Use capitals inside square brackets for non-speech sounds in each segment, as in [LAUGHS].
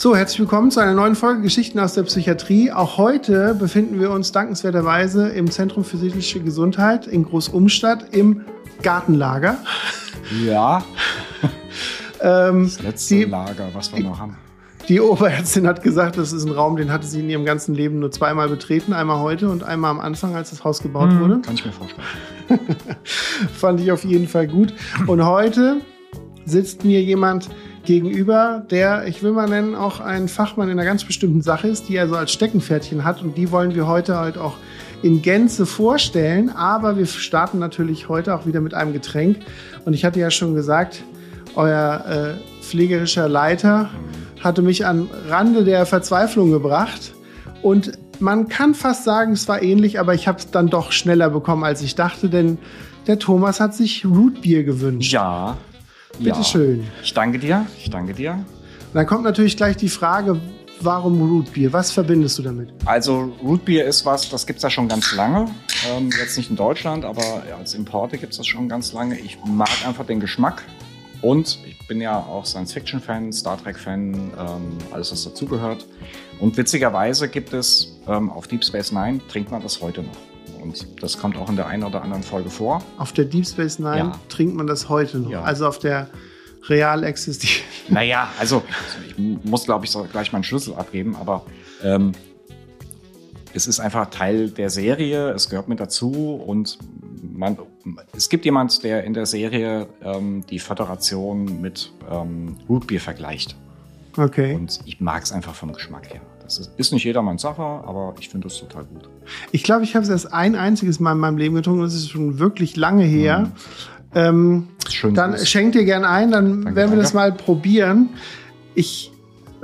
So, herzlich willkommen zu einer neuen Folge Geschichten aus der Psychiatrie. Auch heute befinden wir uns dankenswerterweise im Zentrum für seelische Gesundheit in Großumstadt im Gartenlager. Ja. [LAUGHS] Ähm, Das letzte die, Lager, was wir noch haben. die Oberärztin hat gesagt, das ist ein Raum, den hatte sie in ihrem ganzen Leben nur zweimal betreten. Einmal heute und einmal am Anfang, als das Haus gebaut wurde. Kann ich mir vorstellen. [LAUGHS] Fand ich auf jeden Fall gut. Und heute sitzt mir jemand gegenüber, der, ich will mal nennen, auch ein Fachmann in einer ganz bestimmten Sache ist, die er so als Steckenpferdchen hat. Und die wollen wir heute halt auch in Gänze vorstellen. Aber wir starten natürlich heute auch wieder mit einem Getränk. Und ich hatte ja schon gesagt, euer äh, pflegerischer Leiter hatte mich an Rande der Verzweiflung gebracht. Und man kann fast sagen, es war ähnlich, aber ich habe es dann doch schneller bekommen, als ich dachte, denn der Thomas hat sich Rootbier gewünscht. Ja. Bitte ja. schön. Ich danke dir. Ich danke dir. Und dann kommt natürlich gleich die Frage, warum Rootbier? Was verbindest du damit? Also Rootbeer ist was, das gibt's ja schon ganz lange. Ähm, jetzt nicht in Deutschland, aber als Importe gibt's das schon ganz lange. Ich mag einfach den Geschmack. Und ich bin ja auch Science-Fiction-Fan, Star Trek-Fan, ähm, alles was dazugehört. Und witzigerweise gibt es ähm, auf Deep Space Nine, trinkt man das heute noch. Und das kommt auch in der einen oder anderen Folge vor. Auf der Deep Space Nine Ja. trinkt man das heute noch. Ja. Also auf der real existierenden. [LAUGHS] Naja, also ich muss, glaube ich, so gleich meinen Schlüssel abgeben, aber ähm, es ist einfach Teil der Serie, es gehört mit dazu und man, es gibt jemand, der in der Serie ähm, die Föderation mit ähm, Rootbeer vergleicht. Okay. Und ich mag es einfach vom Geschmack her. Das ist, ist nicht jedermanns Sache, aber ich finde es total gut. Ich glaube, ich habe es erst ein einziges Mal in meinem Leben getrunken. Das ist schon wirklich lange her. Ähm, Ist schön dann süß. schenkt ihr gern ein, dann Danke, werden wir das danke. mal probieren. Ich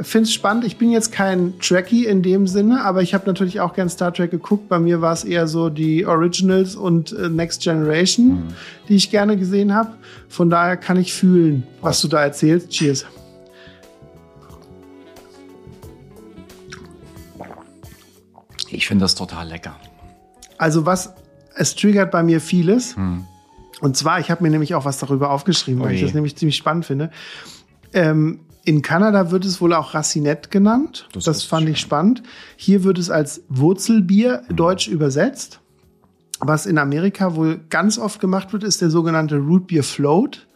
finde es spannend. Ich bin jetzt kein Trekkie in dem Sinne, aber ich habe natürlich auch gern Star Trek geguckt. Bei mir war es eher so die Originals und äh, Next Generation, Mhm. die ich gerne gesehen habe. Von daher kann ich fühlen, was du da erzählst. Cheers. Ich finde das total lecker. Also was, es triggert bei mir vieles. Und zwar, ich habe mir nämlich auch was darüber aufgeschrieben, weil ich Oje. das nämlich ziemlich spannend finde. Ähm, in Kanada wird es wohl auch Racinette genannt. Das, Das fand ich spannend. Hier wird es als Wurzelbier deutsch übersetzt. Was in Amerika wohl ganz oft gemacht wird, ist der sogenannte Root Beer Float.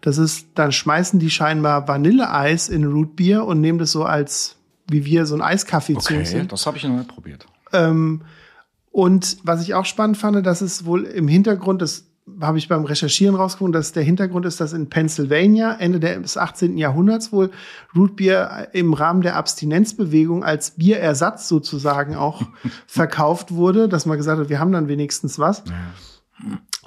Das ist, dann schmeißen die scheinbar Vanilleeis in Root Beer und nehmen das so als, wie wir, so ein Eiskaffee zu Okay, nehmen. das habe ich noch nicht probiert. Ähm, und was ich auch spannend fand, dass es wohl im Hintergrund, das habe ich beim Recherchieren rausgefunden, dass der Hintergrund ist, dass in Pennsylvania Ende des 18. Jahrhunderts wohl Rootbier im Rahmen der Abstinenzbewegung als Bierersatz sozusagen auch [LAUGHS] verkauft wurde, dass man gesagt hat, wir haben dann wenigstens was.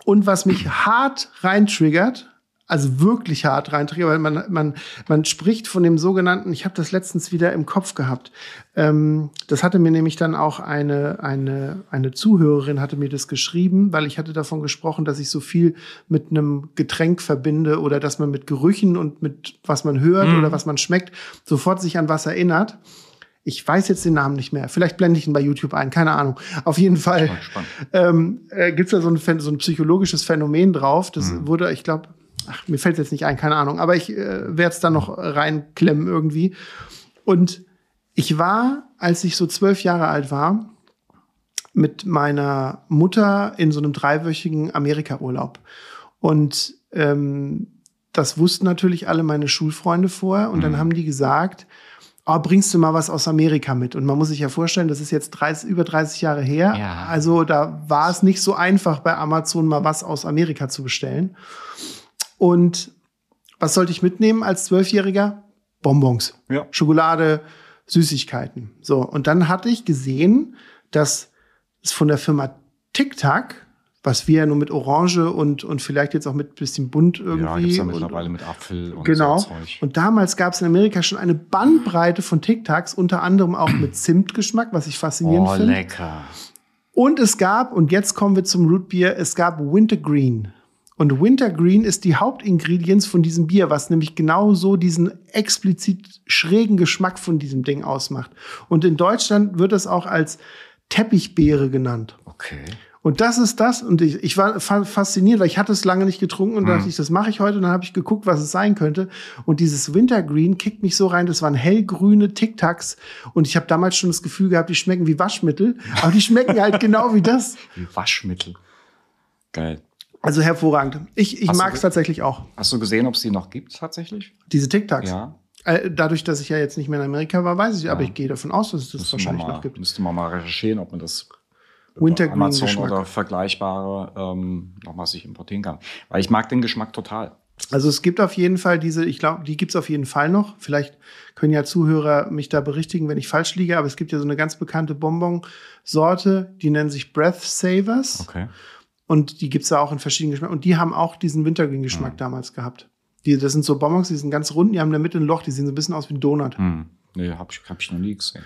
Und was mich hart reintriggert, also wirklich hart reintriggert, weil man, man, man spricht von dem sogenannten, ich habe das letztens wieder im Kopf gehabt. Ähm, das hatte mir nämlich dann auch eine, eine, eine Zuhörerin hatte mir das geschrieben, weil ich hatte davon gesprochen, dass ich so viel mit einem Getränk verbinde oder dass man mit Gerüchen und mit was man hört oder was man schmeckt, sofort sich an was erinnert. Ich weiß jetzt den Namen nicht mehr. Vielleicht blende ich ihn bei YouTube ein, keine Ahnung. Auf jeden Fall ähm, äh, gibt es da so ein, so ein psychologisches Phänomen drauf. Das Mhm. wurde, ich glaube, ach, mir fällt jetzt nicht ein, keine Ahnung, aber ich äh, werde es dann noch reinklemmen irgendwie. Und ich war, als ich so zwölf Jahre alt war, mit meiner Mutter in so einem dreiwöchigen Amerika-Urlaub. Und ähm, das wussten natürlich alle meine Schulfreunde vorher. Und dann haben die gesagt, oh, bringst du mal was aus Amerika mit? Und man muss sich ja vorstellen, das ist jetzt 30, über 30 Jahre her. Ja. Also da war es nicht so einfach, bei Amazon mal was aus Amerika zu bestellen. Und was sollte ich mitnehmen als Zwölfjähriger? Bonbons. Ja. Schokolade, Süßigkeiten. So, und dann hatte ich gesehen, dass es von der Firma Tic Tac, was wir ja nur mit Orange und, und vielleicht jetzt auch mit bisschen bunt irgendwie. Ja, gibt's ja und- mittlerweile mit Apfel und Genau. so Zeug. Und damals gab es in Amerika schon eine Bandbreite von Tic Tacs, unter anderem auch mit Zimtgeschmack, was ich faszinierend Oh, finde. lecker. Und es gab, und jetzt kommen wir zum Rootbier, es gab Wintergreen. Und Wintergreen ist die Hauptingredienz von diesem Bier, was nämlich genau so diesen explizit schrägen Geschmack von diesem Ding ausmacht. Und in Deutschland wird es auch als Teppichbeere genannt. Okay. Und das ist das. Und ich, ich war fasziniert, weil ich hatte es lange nicht getrunken und mhm. dachte ich, das mache ich heute. Und dann habe ich geguckt, was es sein könnte. Und dieses Wintergreen kickt mich so rein. Das waren hellgrüne Tic Tacs. Und ich habe damals schon das Gefühl gehabt, die schmecken wie Waschmittel. Aber die schmecken halt [LAUGHS] genau wie das. Wie Waschmittel. Geil. Also hervorragend. Ich, ich mag es tatsächlich auch. Hast du gesehen, ob es die noch gibt tatsächlich? Diese Tic Tacs? Ja. Äh, dadurch, dass ich ja jetzt nicht mehr in Amerika war, weiß ich, ja. aber ich gehe davon aus, dass es das müsste wahrscheinlich mal, noch gibt. Müsste man mal recherchieren, ob man das Wintergreen Amazon Geschmack. oder vergleichbare ähm, nochmal sich importieren kann. Weil ich mag den Geschmack total. Also es gibt auf jeden Fall diese, ich glaube, die gibt es auf jeden Fall noch. Vielleicht können ja Zuhörer mich da berichtigen, wenn ich falsch liege, aber es gibt ja so eine ganz bekannte Bonbon-Sorte, die nennen sich Breath Savers. Okay. Und die gibt es da auch in verschiedenen Geschmacken. Und die haben auch diesen Wintergreen-Geschmack mhm. damals gehabt. Die, das sind so Bonbons, die sind ganz rund, die haben in der Mitte ein Loch, die sehen so ein bisschen aus wie ein Donut. Mhm. Nee, hab ich, hab ich noch nie gesehen.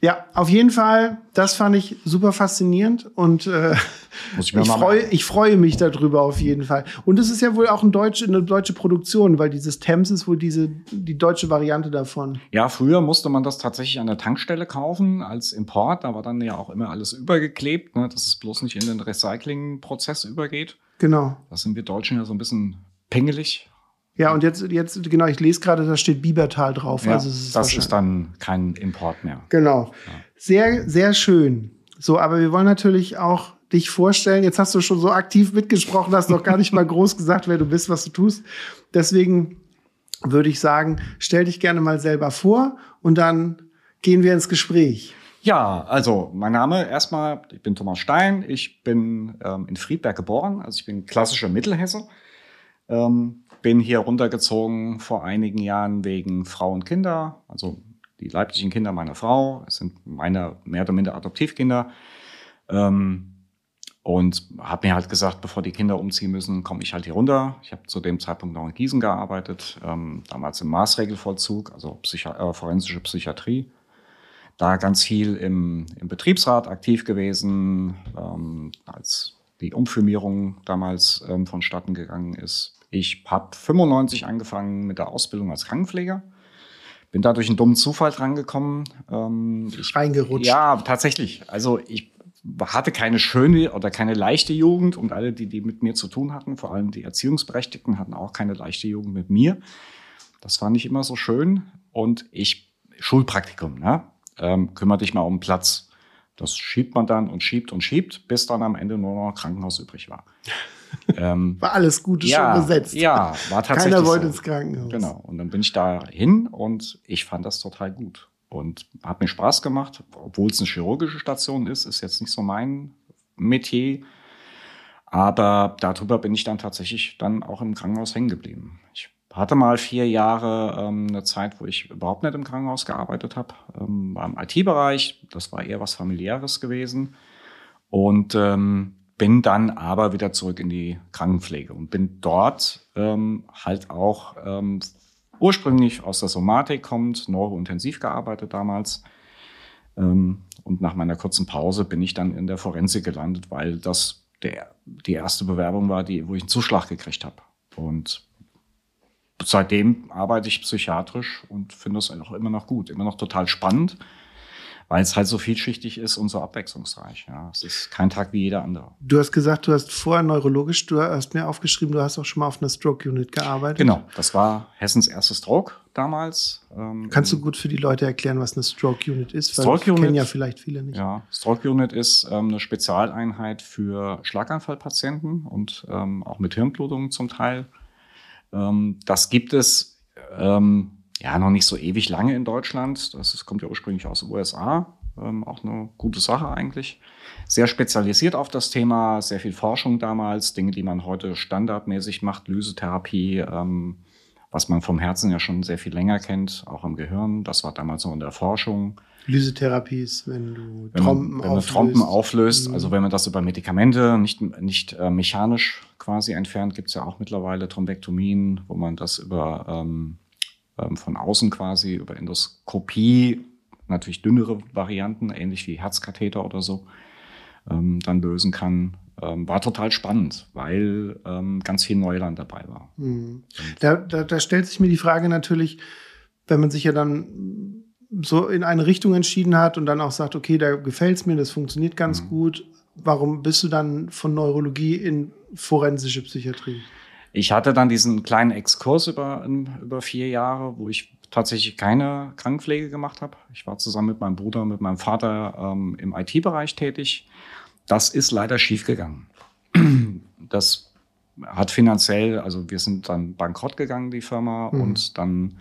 Ja, auf jeden Fall, das fand ich super faszinierend und äh, ich, ich freue ich freue mich darüber auf jeden Fall. Und es ist ja wohl auch ein deutsche, eine deutsche Produktion, weil dieses Thames ist wohl diese, die deutsche Variante davon. Ja, früher musste man das tatsächlich an der Tankstelle kaufen als Import. Da war dann ja auch immer alles übergeklebt, ne, dass es bloß nicht in den Recyclingprozess übergeht. Genau. Da sind wir Deutschen ja so ein bisschen pingelig. Ja, und jetzt, jetzt, genau, ich lese gerade, da steht Biebertal drauf. Ja, also ist das ist dann kein Import mehr. Genau. Ja. Sehr, sehr schön. So, aber wir wollen natürlich auch dich vorstellen. Jetzt hast du schon so aktiv mitgesprochen, hast noch gar nicht mal groß gesagt, wer du bist, was du tust. Deswegen würde ich sagen, stell dich gerne mal selber vor und dann gehen wir ins Gespräch. Ja, also mein Name erstmal, ich bin Thomas Stein, ich bin ähm, in Friedberg geboren, also ich bin klassischer Mittelhesse. Ähm, bin hier runtergezogen vor einigen Jahren wegen Frau und Kinder, also die leiblichen Kinder meiner Frau. Es sind meine mehr oder minder Adoptivkinder. Ähm, und habe mir halt gesagt, bevor die Kinder umziehen müssen, komme ich halt hier runter. Ich habe zu dem Zeitpunkt noch in Gießen gearbeitet, ähm, damals im Maßregelvollzug, also Psychi äh, forensische Psychiatrie. Da ganz viel im, im Betriebsrat aktiv gewesen, ähm, als die Umfirmierung damals ähm, vonstatten gegangen ist. Ich habe 95 angefangen mit der Ausbildung als Krankenpfleger. Bin da durch einen dummen Zufall drangekommen. Ähm, ich, Reingerutscht. Ja, tatsächlich. Also ich hatte keine schöne oder keine leichte Jugend und alle, die, die mit mir zu tun hatten, vor allem die Erziehungsberechtigten, hatten auch keine leichte Jugend mit mir. Das war nicht immer so schön. Und ich, Schulpraktikum, ne? Ähm, kümmere dich mal um Platz. Das schiebt man dann und schiebt und schiebt, bis dann am Ende nur noch Krankenhaus übrig war. [LAUGHS] Ähm, war alles Gute ja, schon besetzt. Ja, war tatsächlich. Keiner wollte so. ins Krankenhaus. Genau. Und dann bin ich da hin und ich fand das total gut. Und hat mir Spaß gemacht, obwohl es eine chirurgische Station ist, ist jetzt nicht so mein Metier. Aber darüber bin ich dann tatsächlich dann auch im Krankenhaus hängen geblieben. Ich hatte mal vier Jahre ähm, eine Zeit, wo ich überhaupt nicht im Krankenhaus gearbeitet habe, ähm, war im IT-Bereich. Das war eher was familiäres gewesen. Und ähm, bin dann aber wieder zurück in die Krankenpflege und bin dort ähm, halt auch ähm, ursprünglich aus der Somatik kommt, neurointensiv gearbeitet damals. Ähm, und nach meiner kurzen Pause bin ich dann in der Forensik gelandet, weil das der, die erste Bewerbung war, die, wo ich einen Zuschlag gekriegt habe. Und seitdem arbeite ich psychiatrisch und finde das auch immer noch gut, immer noch total spannend weil es halt so vielschichtig ist und so abwechslungsreich. Ja, es ist kein Tag wie jeder andere. Du hast gesagt, du hast vorher neurologisch, du hast mir aufgeschrieben, du hast auch schon mal auf einer Stroke Unit gearbeitet. Genau, das war Hessens erste Stroke damals. Ähm, Kannst du gut für die Leute erklären, was eine Stroke Unit ist? Weil Stroke Unit kennen ja vielleicht viele nicht. Ja, Stroke Unit ist ähm, eine Spezialeinheit für Schlaganfallpatienten und ähm, auch mit Hirnblutungen zum Teil. Ähm, das gibt es ähm, ja noch nicht so ewig lange in Deutschland. Das, das kommt ja ursprünglich aus den USA. Ähm, auch eine gute Sache eigentlich. Sehr spezialisiert auf das Thema, sehr viel Forschung damals, Dinge, die man heute standardmäßig macht, Lysetherapie, ähm, was man vom Herzen ja schon sehr viel länger kennt, auch im Gehirn. Das war damals noch in der Forschung. Lysetherapie ist, wenn du wenn Trompen man, wenn auflöst. Trompen auflöst, mhm. also wenn man das über Medikamente nicht, nicht äh, mechanisch quasi entfernt, gibt es ja auch mittlerweile Thrombektomien, wo man das über ähm, von außen quasi über Endoskopie, natürlich dünnere Varianten, ähnlich wie Herzkatheter oder so, ähm, dann lösen kann. Ähm, war total spannend, weil ähm, ganz viel Neuland dabei war. Mhm. Da, da, da stellt sich mir die Frage natürlich, wenn man sich ja dann so in eine Richtung entschieden hat und dann auch sagt, okay, da gefällt es mir, das funktioniert ganz mhm. gut, warum bist du dann von Neurologie in forensische Psychiatrie? Ich hatte dann diesen kleinen Exkurs über, über vier Jahre, wo ich tatsächlich keine Krankenpflege gemacht habe. Ich war zusammen mit meinem Bruder, mit meinem Vater ähm, im IT-Bereich tätig. Das ist leider schiefgegangen. [CLEARS THROAT] Das hat finanziell, also wir sind dann bankrott gegangen, die Firma, mhm. und dann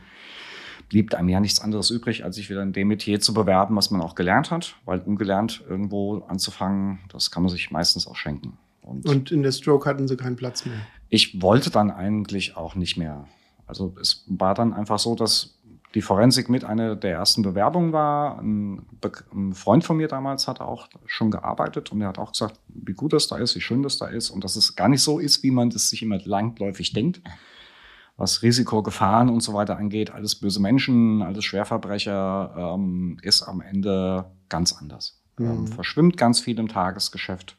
blieb einem ja nichts anderes übrig, als sich wieder in dem Metier zu bewerben, was man auch gelernt hat, weil ungelernt irgendwo anzufangen, das kann man sich meistens auch schenken. Und, und in der Stroke hatten sie keinen Platz mehr. Ich wollte dann eigentlich auch nicht mehr. Also es war dann einfach so, dass die Forensik mit einer der ersten Bewerbungen war. Ein, ein, Freund von mir damals hat auch schon gearbeitet und er hat auch gesagt, wie gut das da ist, wie schön das da ist und dass es gar nicht so ist, wie man das sich immer langläufig denkt. Was Risiko, Gefahren und so weiter angeht, alles böse Menschen, alles Schwerverbrecher, ähm, ist am Ende ganz anders. Mhm. Ähm, verschwimmt ganz viel im Tagesgeschäft,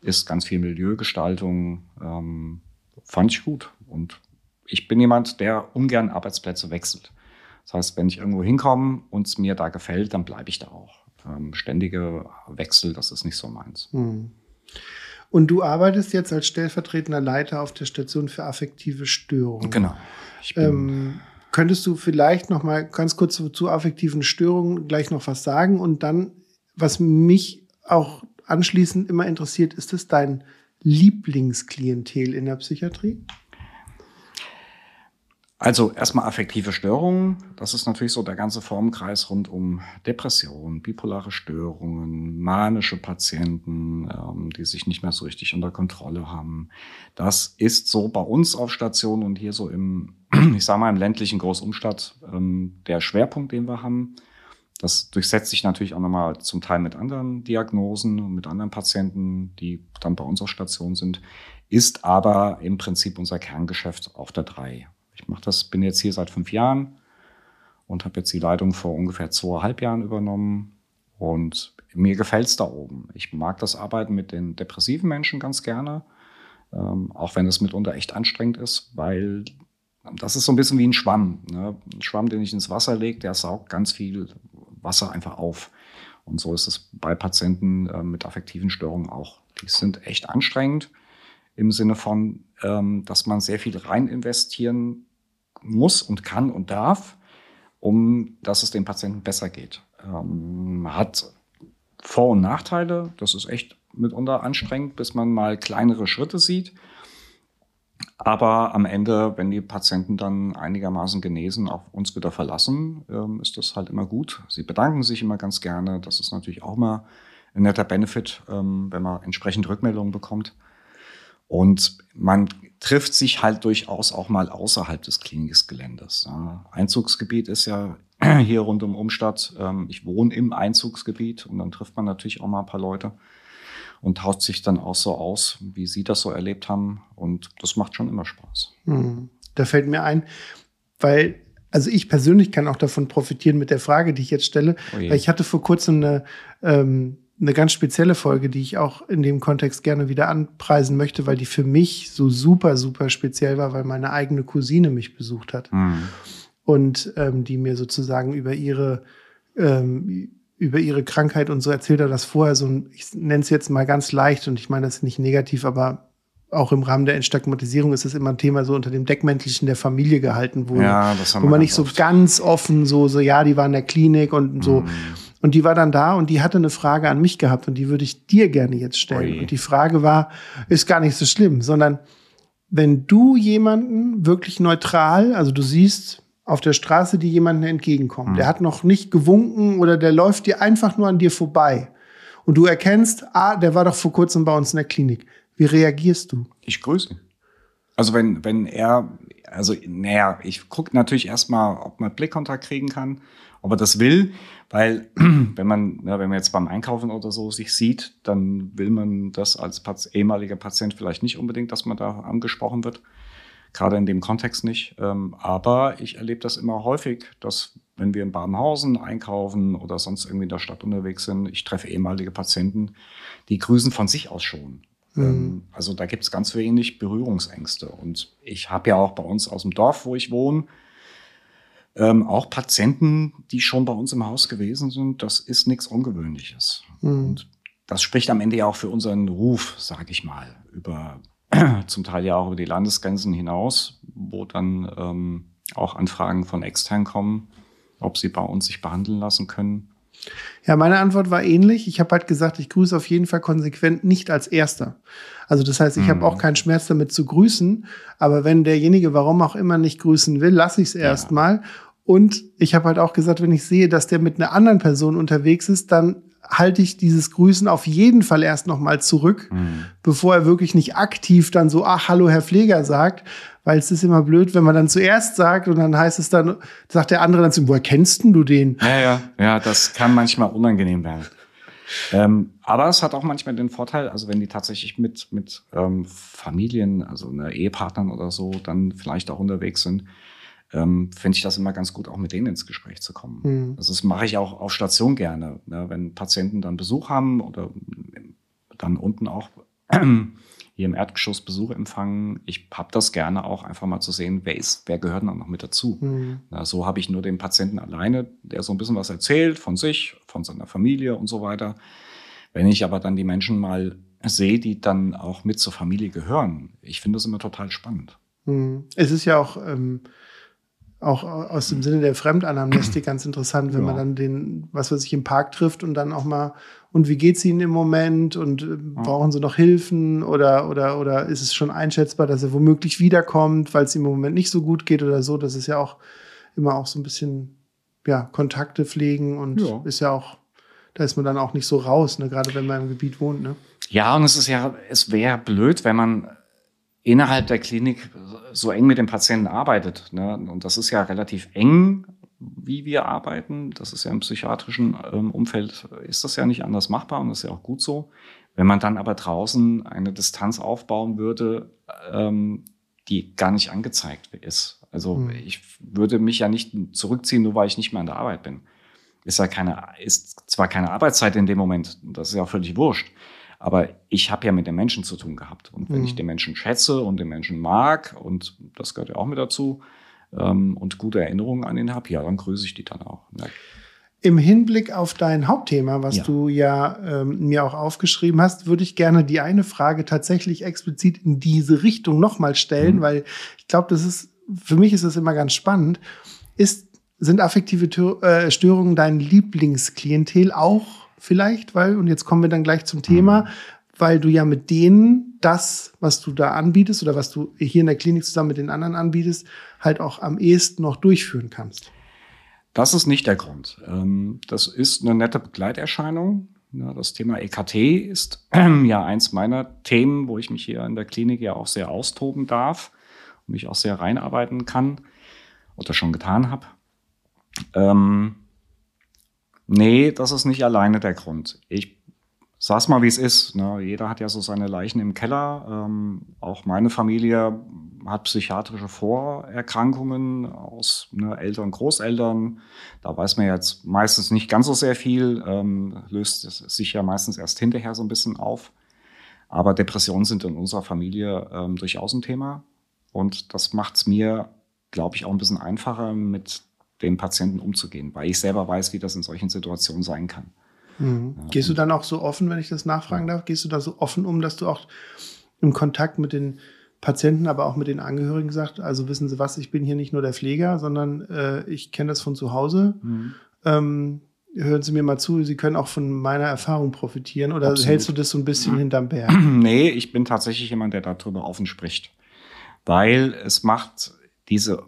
ist ganz viel Milieugestaltung. Ähm, fand ich gut. Und ich bin jemand, der ungern Arbeitsplätze wechselt. Das heißt, wenn ich irgendwo hinkomme und es mir da gefällt, dann bleibe ich da auch. Ähm, ständige Wechsel, das ist nicht so meins. Hm. Und du arbeitest jetzt als stellvertretender Leiter auf der Station für affektive Störungen. Genau. Ähm, könntest du vielleicht noch mal ganz kurz zu, zu affektiven Störungen gleich noch was sagen? Und dann, was mich auch anschließend immer interessiert, ist es dein Lieblingsklientel in der Psychiatrie? Also erstmal affektive Störungen. Das ist natürlich so der ganze Formkreis rund um Depressionen, bipolare Störungen, manische Patienten, ähm, die sich nicht mehr so richtig unter Kontrolle haben. Das ist so bei uns auf Station und hier so im, [CLEARS THROAT] ich sage mal, im ländlichen Großumstadt ähm, der Schwerpunkt, den wir haben. Das durchsetzt sich natürlich auch nochmal zum Teil mit anderen Diagnosen und mit anderen Patienten, die dann bei uns auf Station sind, ist aber im Prinzip unser Kerngeschäft auf der drei. Ich mache das, bin jetzt hier seit fünf Jahren und habe jetzt die Leitung vor ungefähr zweieinhalb Jahren übernommen. Und mir gefällt es da oben. Ich mag das Arbeiten mit den depressiven Menschen ganz gerne, ähm, auch wenn es mitunter echt anstrengend ist, weil das ist so ein bisschen wie ein Schwamm. Ne? Ein Schwamm, den ich ins Wasser lege, der saugt ganz viel Wasser einfach auf. Und so ist es bei Patienten äh, mit affektiven Störungen auch. Die sind echt anstrengend im Sinne von, ähm, dass man sehr viel rein investieren muss und kann und darf, um dass es dem Patienten besser geht. Ähm, hat Vor- und Nachteile. Das ist echt mitunter anstrengend, bis man mal kleinere Schritte sieht. Aber am Ende, wenn die Patienten dann einigermaßen genesen auf uns wieder verlassen, ähm, ist das halt immer gut. Sie bedanken sich immer ganz gerne. Das ist natürlich auch mal ein netter Benefit, ähm, wenn man entsprechend Rückmeldungen bekommt. Und man trifft sich halt durchaus auch mal außerhalb des Klinikgeländes. Einzugsgebiet ist ja [CLEARS THROAT] hier rund um Umstadt. Ähm, ich wohne im Einzugsgebiet und dann trifft man natürlich auch mal ein paar Leute und tauscht sich dann auch so aus, wie sie das so erlebt haben. Und das macht schon immer Spaß. Hm. Da fällt mir ein, weil, also ich persönlich kann auch davon profitieren mit der Frage, die ich jetzt stelle, oh weil ich hatte vor kurzem eine ähm, eine ganz spezielle Folge, die ich auch in dem Kontext gerne wieder anpreisen möchte, weil die für mich so super, super speziell war, weil meine eigene Cousine mich besucht hat. Mhm. Und ähm, die mir sozusagen über ihre, ähm, über ihre Krankheit und so erzählt hat, das vorher so ich nenne es jetzt mal ganz leicht und ich meine das nicht negativ, aber auch im Rahmen der Entstigmatisierung ist es immer ein Thema so unter dem Deckmäntelchen der Familie gehalten, wo, ja, wo man nicht so oft. ganz offen so, so, ja, die war in der Klinik und so. Mhm. Und die war dann da und die hatte eine Frage an mich gehabt und die würde ich dir gerne jetzt stellen. Ui. Und die Frage war, ist gar nicht so schlimm, sondern wenn du jemanden wirklich neutral, also du siehst auf der Straße, die jemanden entgegenkommt, mhm. der hat noch nicht gewunken oder der läuft dir einfach nur an dir vorbei und du erkennst, ah, der war doch vor kurzem bei uns in der Klinik. Wie reagierst du? Ich grüße. Also wenn, wenn er, also naja, ich gucke natürlich erstmal, ob man Blickkontakt kriegen kann ob er das will, weil [CLEARS THROAT] wenn man, ja, wenn man jetzt beim Einkaufen oder so sich sieht, dann will man das als ehemaliger Patient vielleicht nicht unbedingt, dass man da angesprochen wird. Gerade in dem Kontext nicht. Ähm, aber ich erlebe das immer häufig, dass wenn wir in Badenhausen einkaufen oder sonst irgendwie in der Stadt unterwegs sind, ich treffe ehemalige Patienten, die grüßen von sich aus schon. Mhm. Ähm, also da gibt es ganz wenig Berührungsängste. Und ich habe ja auch bei uns aus dem Dorf, wo ich wohne, ähm, auch Patienten, die schon bei uns im Haus gewesen sind. Das ist nichts Ungewöhnliches. Mhm. Und das spricht am Ende ja auch für unseren Ruf, sage ich mal, über [CLEARS THROAT] zum Teil ja auch über die Landesgrenzen hinaus, wo dann ähm, auch Anfragen von extern kommen, ob sie bei uns sich behandeln lassen können. Ja, meine Antwort war ähnlich. Ich habe halt gesagt, ich grüße auf jeden Fall konsequent nicht als Erster. Also das heißt, ich mhm. habe auch keinen Schmerz damit zu grüßen. Aber wenn derjenige, warum auch immer, nicht grüßen will, lasse ich es erstmal. Und ich habe halt auch gesagt, wenn ich sehe, dass der mit einer anderen Person unterwegs ist, dann halte ich dieses Grüßen auf jeden Fall erst noch mal zurück, mhm. bevor er wirklich nicht aktiv dann so, ach, hallo, Herr Pfleger sagt, weil es ist immer blöd, wenn man dann zuerst sagt und dann heißt es dann, sagt der andere dann zu ihm, woher kennst du den? Ja, ja, ja, das kann manchmal unangenehm werden. Ähm, aber es hat auch manchmal den Vorteil, also wenn die tatsächlich mit, mit ähm, Familien, also ne, Ehepartnern oder so, dann vielleicht auch unterwegs sind, ähm, finde ich das immer ganz gut, auch mit denen ins Gespräch zu kommen. Mhm. Also das mache ich auch auf Station gerne, ne, wenn Patienten dann Besuch haben oder dann unten auch [CLEARS THROAT] hier im Erdgeschoss Besuch empfangen. Ich habe das gerne auch einfach mal zu sehen, wer ist, wer gehört dann noch mit dazu. Mhm. Na, so habe ich nur den Patienten alleine, der so ein bisschen was erzählt von sich, von seiner Familie und so weiter. Wenn ich aber dann die Menschen mal sehe, die dann auch mit zur Familie gehören, ich finde das immer total spannend. Mhm. Es ist ja auch ähm auch aus dem Sinne der Fremdanamnestie ganz interessant, wenn ja. man dann den, was weiß ich, im Park trifft und dann auch mal, und wie geht's Ihnen im Moment und äh, brauchen Sie noch Hilfen oder, oder, oder ist es schon einschätzbar, dass er womöglich wiederkommt, weil es ihm im Moment nicht so gut geht oder so? Das ist ja auch immer auch so ein bisschen, ja, Kontakte pflegen und ja. ist ja auch, da ist man dann auch nicht so raus, ne, gerade wenn man im Gebiet wohnt, ne? Ja, und es ist ja, es wäre blöd, wenn man innerhalb der Klinik so eng mit dem Patienten arbeitet. Ne? Und das ist ja relativ eng, wie wir arbeiten. Das ist ja im psychiatrischen ähm, Umfeld, ist das ja nicht anders machbar und das ist ja auch gut so. Wenn man dann aber draußen eine Distanz aufbauen würde, ähm, die gar nicht angezeigt ist. Also mhm. ich würde mich ja nicht zurückziehen, nur weil ich nicht mehr an der Arbeit bin. Ist ja keine, ist zwar keine Arbeitszeit in dem Moment, das ist ja auch völlig wurscht. Aber ich habe ja mit den Menschen zu tun gehabt. Und wenn mhm. ich den Menschen schätze und den Menschen mag, und das gehört ja auch mit dazu, ähm, und gute Erinnerungen an ihn habe, ja, dann grüße ich die dann auch. Ja. Im Hinblick auf dein Hauptthema, was ja. du ja ähm, mir auch aufgeschrieben hast, würde ich gerne die eine Frage tatsächlich explizit in diese Richtung nochmal stellen, mhm. weil ich glaube, das ist, für mich ist das immer ganz spannend. Ist, sind affektive äh, Störungen dein Lieblingsklientel auch vielleicht, weil, und jetzt kommen wir dann gleich zum Thema, mhm. weil du ja mit denen das, was du da anbietest oder was du hier in der Klinik zusammen mit den anderen anbietest, halt auch am ehesten noch durchführen kannst. Das ist nicht der Grund. Ähm, das ist eine nette Begleiterscheinung. Das Thema EKT ist [CLEARS THROAT] ja eins meiner Themen, wo ich mich hier in der Klinik ja auch sehr austoben darf und mich auch sehr reinarbeiten kann oder schon getan habe. Nee, das ist nicht alleine der Grund. Ich sag's mal, wie es ist. Ne? Jeder hat ja so seine Leichen im Keller. Ähm, auch meine Familie hat psychiatrische Vorerkrankungen aus ne, Eltern, Großeltern. Da weiß man jetzt meistens nicht ganz so sehr viel, ähm, löst sich ja meistens erst hinterher so ein bisschen auf. Aber Depressionen sind in unserer Familie ähm, durchaus ein Thema. Und das macht's mir, glaube ich, auch ein bisschen einfacher, mit den Patienten umzugehen, weil ich selber weiß, wie das in solchen Situationen sein kann. Mhm. Ja, Gehst du dann auch so offen, wenn ich das nachfragen darf, gehst du da so offen um, dass du auch im Kontakt mit den Patienten, aber auch mit den Angehörigen sagst, also wissen Sie was, ich bin hier nicht nur der Pfleger, sondern äh, ich kenne das von zu Hause. Mhm. Ähm, hören Sie mir mal zu, Sie können auch von meiner Erfahrung profitieren oder Absolut. hältst du das so ein bisschen [CLEARS THROAT] hinterm Berg? Nee, ich bin tatsächlich jemand, der darüber offen spricht. Weil es macht diese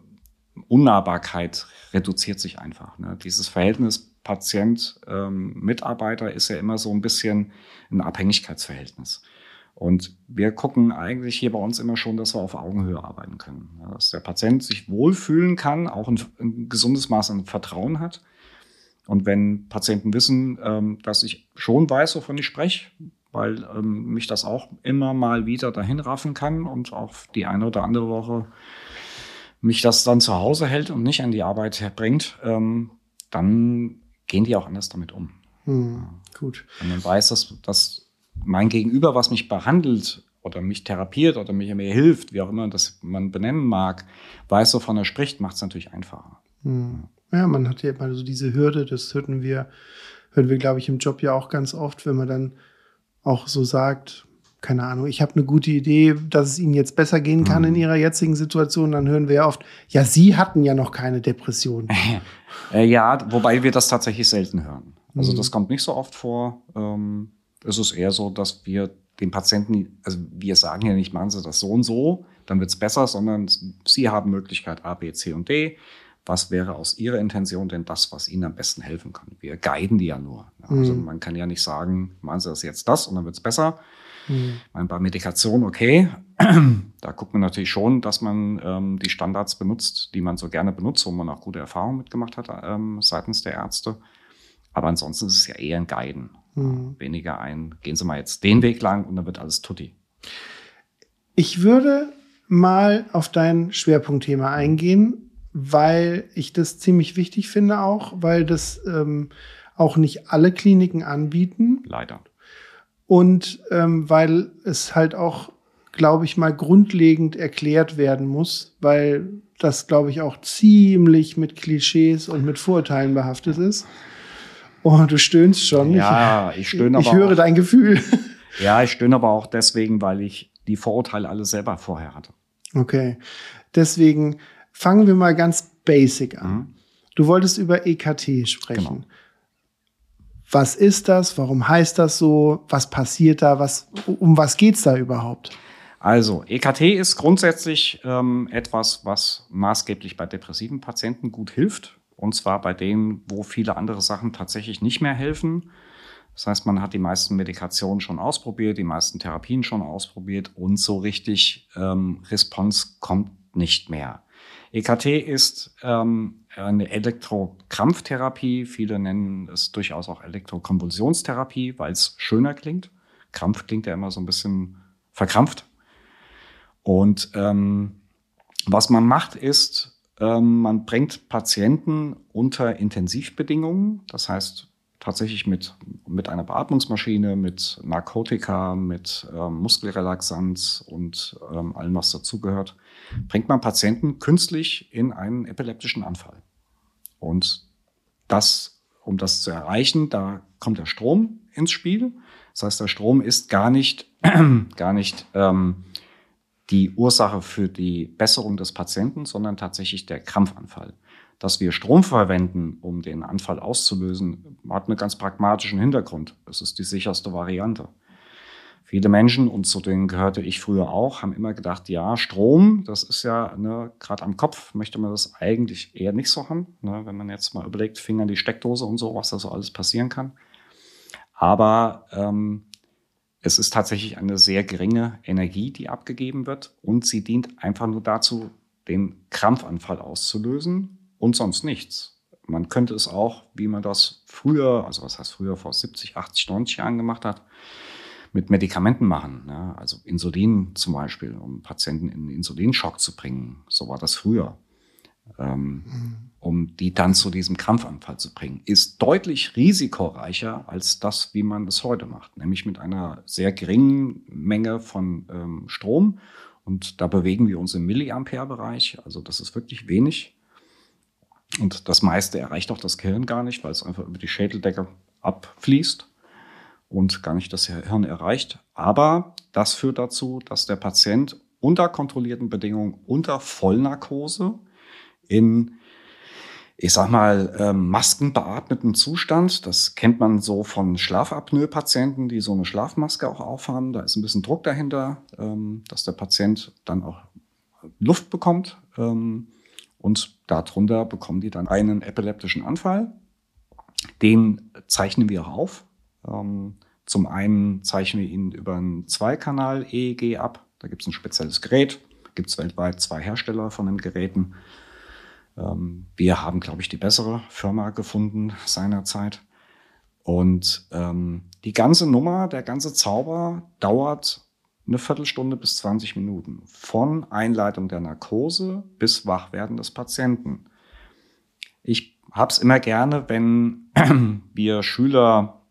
Unnahbarkeit reduziert sich einfach. Ne? Dieses Verhältnis Patient-Mitarbeiter ähm, ist ja immer so ein bisschen ein Abhängigkeitsverhältnis. Und wir gucken eigentlich hier bei uns immer schon, dass wir auf Augenhöhe arbeiten können. Ja, dass der Patient sich wohlfühlen kann, auch ein, ein, gesundes Maß an Vertrauen hat. Und wenn Patienten wissen, ähm, dass ich schon weiß, wovon ich spreche, weil ähm, mich das auch immer mal wieder dahin raffen kann und auch die eine oder andere Woche mich das dann zu Hause hält und nicht an die Arbeit bringt, ähm, dann gehen die auch anders damit um. Hm, gut. Wenn man weiß, dass, dass mein Gegenüber, was mich behandelt oder mich therapiert oder mich mir hilft, wie auch immer das man benennen mag, weiß, wovon er spricht, macht es natürlich einfacher. Hm. Ja, man hat ja immer so diese Hürde, das hörten wir, hören wir, glaube ich, im Job ja auch ganz oft, wenn man dann auch so sagt, keine Ahnung, ich habe eine gute Idee, dass es ihnen jetzt besser gehen kann mhm. in ihrer jetzigen Situation, dann hören wir ja oft, ja, sie hatten ja noch keine Depression. [LAUGHS] Äh, ja, wobei wir das tatsächlich selten hören. Also mhm. das kommt nicht so oft vor. Ähm, es ist eher so, dass wir den Patienten, also wir sagen ja nicht, machen Sie das so und so, dann wird es besser, sondern Sie haben Möglichkeit A, B, C und D. Was wäre aus Ihrer Intention denn das, was Ihnen am besten helfen kann? Wir guiden die ja nur. Also mhm. man kann ja nicht sagen, machen Sie das jetzt das und dann wird es besser, Mhm. Meine, bei Medikation okay. [CLEARS THROAT] da guckt man natürlich schon, dass man ähm, die Standards benutzt, die man so gerne benutzt, wo man auch gute Erfahrungen mitgemacht hat ähm, seitens der Ärzte. Aber ansonsten ist es ja eher ein Guiden. Mhm. Weniger ein, gehen Sie mal jetzt den Weg lang und dann wird alles tutti. Ich würde mal auf dein Schwerpunktthema eingehen, weil ich das ziemlich wichtig finde auch, weil das ähm, auch nicht alle Kliniken anbieten. Leider und ähm, weil es halt auch, glaube ich, mal grundlegend erklärt werden muss, weil das, glaube ich, auch ziemlich mit Klischees und mit Vorurteilen behaftet ist. Oh, du stöhnst schon. Ja, ich stöhne aber. Ich höre auch, dein Gefühl. [LAUGHS] Ja, ich stöhne aber auch deswegen, weil ich die Vorurteile alle selber vorher hatte. Okay. Deswegen fangen wir mal ganz basic an. Mhm. Du wolltest über EKT sprechen. Genau. Was ist das? Warum heißt das so? Was passiert da? Was, um was geht's da überhaupt? Also, EKT ist grundsätzlich ähm, etwas, was maßgeblich bei depressiven Patienten gut hilft. Und zwar bei denen, wo viele andere Sachen tatsächlich nicht mehr helfen. Das heißt, man hat die meisten Medikationen schon ausprobiert, die meisten Therapien schon ausprobiert und so richtig ähm, Response kommt nicht mehr. EKT ist ähm, eine Elektrokrampftherapie. Viele nennen es durchaus auch Elektrokonvulsionstherapie, weil es schöner klingt. Krampf klingt ja immer so ein bisschen verkrampft. Und ähm, was man macht, ist, ähm, man bringt Patienten unter Intensivbedingungen, das heißt tatsächlich mit, mit einer Beatmungsmaschine, mit Narkotika, mit ähm, Muskelrelaxanz und ähm, allem, was dazugehört, bringt man Patienten künstlich in einen epileptischen Anfall. Und das, um das zu erreichen, da kommt der Strom ins Spiel. Das heißt, der Strom ist gar nicht, [CLEARS THROAT] gar nicht ähm, die Ursache für die Besserung des Patienten, sondern tatsächlich der Krampfanfall dass wir Strom verwenden, um den Anfall auszulösen, hat einen ganz pragmatischen Hintergrund. Es ist die sicherste Variante. Viele Menschen, und zu denen gehörte ich früher auch, haben immer gedacht, ja, Strom, das ist ja, ne, gerade am Kopf möchte man das eigentlich eher nicht so haben. Ne, wenn man jetzt mal überlegt, Finger in die Steckdose und so, was da so alles passieren kann. Aber ähm, es ist tatsächlich eine sehr geringe Energie, die abgegeben wird und sie dient einfach nur dazu, den Krampfanfall auszulösen und sonst nichts. Man könnte es auch, wie man das früher, also was heißt früher, vor 70, 80, 90 Jahren gemacht hat, mit Medikamenten machen. Ja? Also Insulin zum Beispiel, um Patienten in Insulinschock zu bringen. So war das früher. Ähm, mhm. Um die dann zu diesem Krampfanfall zu bringen, ist deutlich risikoreicher als das, wie man es heute macht. Nämlich mit einer sehr geringen Menge von ähm, Strom. Und da bewegen wir uns im Milliampere-Bereich. Also das ist wirklich wenig. Und das meiste erreicht auch das Gehirn gar nicht, weil es einfach über die Schädeldecke abfließt und gar nicht das Hirn erreicht. Aber das führt dazu, dass der Patient unter kontrollierten Bedingungen, unter Vollnarkose, in, ich sag mal, ähm, maskenbeatmeten Zustand, das kennt man so von Schlafapnoe-Patienten, die so eine Schlafmaske auch aufhaben, da ist ein bisschen Druck dahinter, ähm, dass der Patient dann auch Luft bekommt. Ähm, und darunter bekommen die dann einen epileptischen Anfall. Den zeichnen wir auf. Ähm, zum einen zeichnen wir ihn über einen Zweikanal-EEG ab. Da gibt es ein spezielles Gerät. Gibt es weltweit zwei Hersteller von den Geräten. Ähm, wir haben, glaube ich, die bessere Firma gefunden seinerzeit. Und ähm, die ganze Nummer, der ganze Zauber dauert eine Viertelstunde bis 20 Minuten. Von Einleitung der Narkose bis Wachwerden des Patienten. Ich habe es immer gerne, wenn [CLEARS THROAT] wir Schüler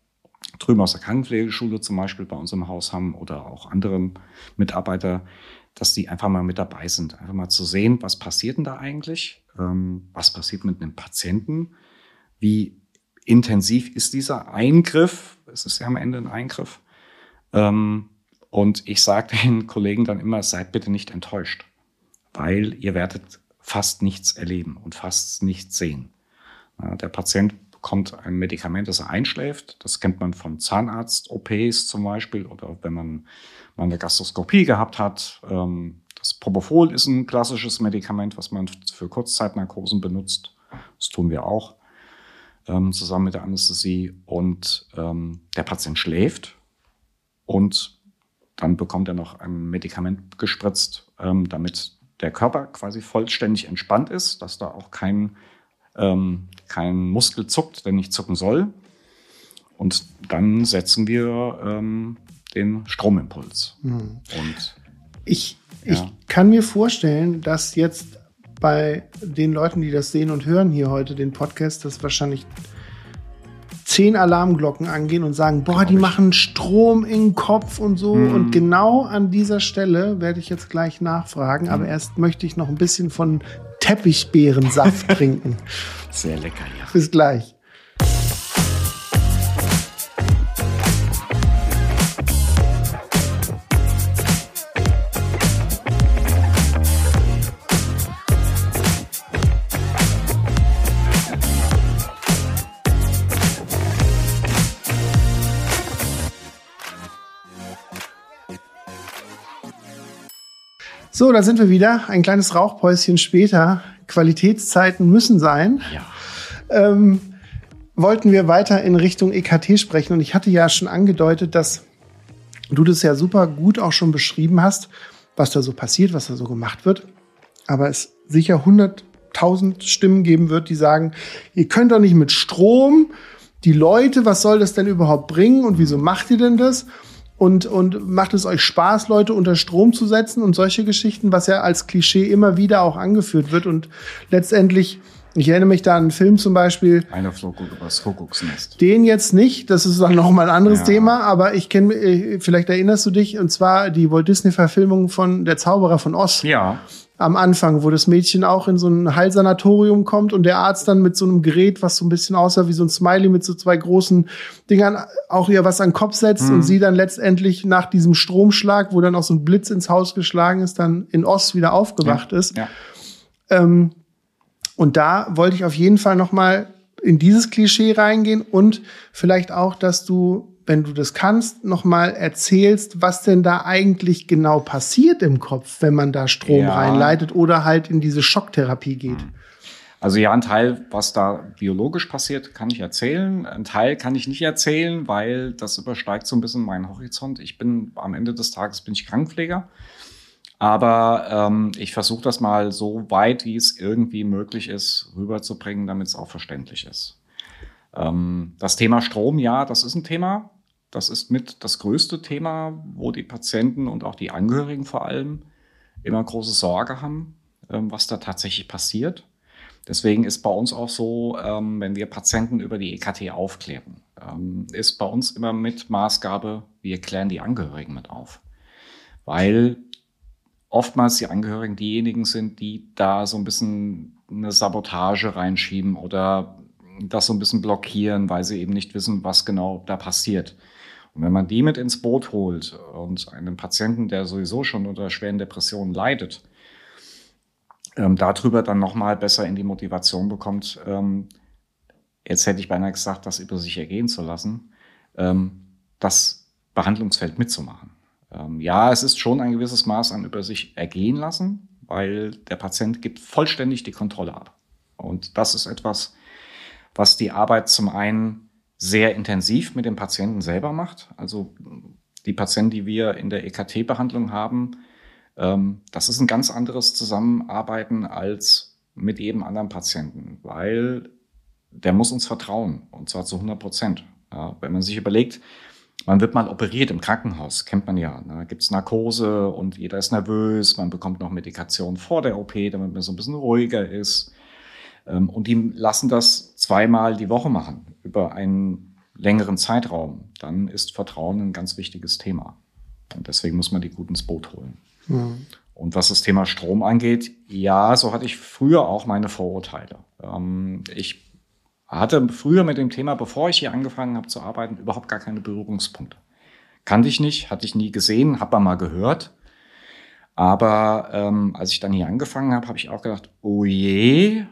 drüben aus der Krankenpflegeschule zum Beispiel bei uns im Haus haben oder auch anderen Mitarbeiter, dass die einfach mal mit dabei sind. Einfach mal zu sehen, was passiert denn da eigentlich? Ähm, was passiert mit einem Patienten? Wie intensiv ist dieser Eingriff? Es ist ja am Ende ein Eingriff. Ähm, und ich sage [LAUGHS] den Kollegen dann immer, seid bitte nicht enttäuscht, weil ihr werdet fast nichts erleben und fast nichts sehen. Der Patient bekommt ein Medikament, das er einschläft. Das kennt man von Zahnarzt-OPs zum Beispiel oder wenn man mal eine Gastroskopie gehabt hat. Ähm, das Propofol ist ein klassisches Medikament, was man für Kurzzeitnarkosen benutzt. Das tun wir auch ähm, zusammen mit der Anästhesie. Und ähm, der Patient schläft und dann bekommt er noch ein Medikament gespritzt, damit der Körper quasi vollständig entspannt ist, dass da auch kein ähm, kein Muskel zuckt, der nicht zucken soll. Und dann setzen wir ähm, den Stromimpuls. Mhm. Und ich, ja. ich kann mir vorstellen, dass jetzt bei den Leuten, die das sehen und hören hier heute den Podcast, dass wahrscheinlich zehn Alarmglocken angehen und sagen, boah, die machen Strom im Kopf und so. Mhm. Und genau an dieser Stelle werde ich jetzt gleich nachfragen. Mhm. Aber erst möchte ich noch ein bisschen von Teppichbeerensaft [LAUGHS] trinken. Sehr lecker, ja. Bis gleich. So, da sind wir wieder. Ein kleines Rauchpäuschen später. Qualitätszeiten müssen sein. Ja. Ähm, wollten wir weiter in Richtung EKT sprechen. Und ich hatte ja schon angedeutet, dass du das ja super gut auch schon beschrieben hast, was da so passiert, was da so gemacht wird. Aber es sicher 100.000 Stimmen geben wird, die sagen, ihr könnt doch nicht mit Strom die Leute, was soll das denn überhaupt bringen und wieso macht ihr denn das? Und, und macht es euch Spaß, Leute unter Strom zu setzen und solche Geschichten, was ja als Klischee immer wieder auch angeführt wird und letztendlich ich erinnere mich da an einen Film zum Beispiel. Einer flog über das Kuckucksnest. Den jetzt nicht, das ist dann noch mal ein anderes ja. Thema, aber ich kenne, äh, vielleicht erinnerst du dich, und zwar die Walt Disney-Verfilmung von Der Zauberer von Oz. Ja am Anfang, wo das Mädchen auch in so ein Heilsanatorium kommt und der Arzt dann mit so einem Gerät, was so ein bisschen aussah wie so ein Smiley mit so zwei großen Dingern, auch ihr was an den Kopf setzt mhm. und sie dann letztendlich nach diesem Stromschlag, wo dann auch so ein Blitz ins Haus geschlagen ist, dann in Ost wieder aufgewacht ja. ist. Ja. Ähm, und da wollte ich auf jeden Fall noch mal in dieses Klischee reingehen und vielleicht auch, dass du wenn du das kannst, nochmal erzählst, was denn da eigentlich genau passiert im Kopf, wenn man da Strom ja. reinleitet oder halt in diese Schocktherapie geht. Hm. Also ja, ein Teil, was da biologisch passiert, kann ich erzählen. Ein Teil kann ich nicht erzählen, weil das übersteigt so ein bisschen meinen Horizont. Ich bin am Ende des Tages bin ich Krankenpfleger. Aber ähm, ich versuche das mal so weit, wie es irgendwie möglich ist, rüberzubringen, damit es auch verständlich ist. Ähm, das Thema Strom, ja, das ist ein Thema. Das ist mit das größte Thema, wo die Patienten und auch die Angehörigen vor allem immer große Sorge haben, ähm, was da tatsächlich passiert. Deswegen ist bei uns auch so, ähm, wenn wir Patienten über die EKT aufklären, ähm, ist bei uns immer mit Maßgabe, wir klären die Angehörigen mit auf. Weil oftmals die Angehörigen diejenigen sind, die da so ein bisschen eine Sabotage reinschieben oder das so ein bisschen blockieren, weil sie eben nicht wissen, was genau da passiert. Und wenn man die mit ins Boot holt und einen Patienten, der sowieso schon unter schweren Depressionen leidet, ähm, darüber dann nochmal besser in die Motivation bekommt, ähm, jetzt hätte ich beinahe gesagt, das über sich ergehen zu lassen, ähm, das Behandlungsfeld mitzumachen. Ähm, ja, es ist schon ein gewisses Maß an über sich ergehen lassen, weil der Patient gibt vollständig die Kontrolle ab. Und das ist etwas, was die Arbeit zum einen sehr intensiv mit dem Patienten selber macht. Also die Patienten, die wir in der EKT-Behandlung haben, ähm, das ist ein ganz anderes Zusammenarbeiten als mit jedem anderen Patienten, weil der muss uns vertrauen und zwar zu 100 Prozent. Ja, wenn man sich überlegt, man wird mal operiert im Krankenhaus, kennt man ja. Da ne? gibt es Narkose und jeder ist nervös. Man bekommt noch Medikation vor der OP, damit man so ein bisschen ruhiger ist. Ähm, und die lassen das zweimal die Woche machen, über einen längeren Zeitraum. Dann ist Vertrauen ein ganz wichtiges Thema. Und deswegen muss man die gut ins Boot holen. Mhm. Und was das Thema Strom angeht, ja, so hatte ich früher auch meine Vorurteile. Ähm, ich hatte früher mit dem Thema, bevor ich hier angefangen habe zu arbeiten, überhaupt gar keine Berührungspunkte. Kannte ich nicht, hatte ich nie gesehen, habe mal gehört. Aber ähm, als ich dann hier angefangen habe, habe ich auch gedacht, oh je,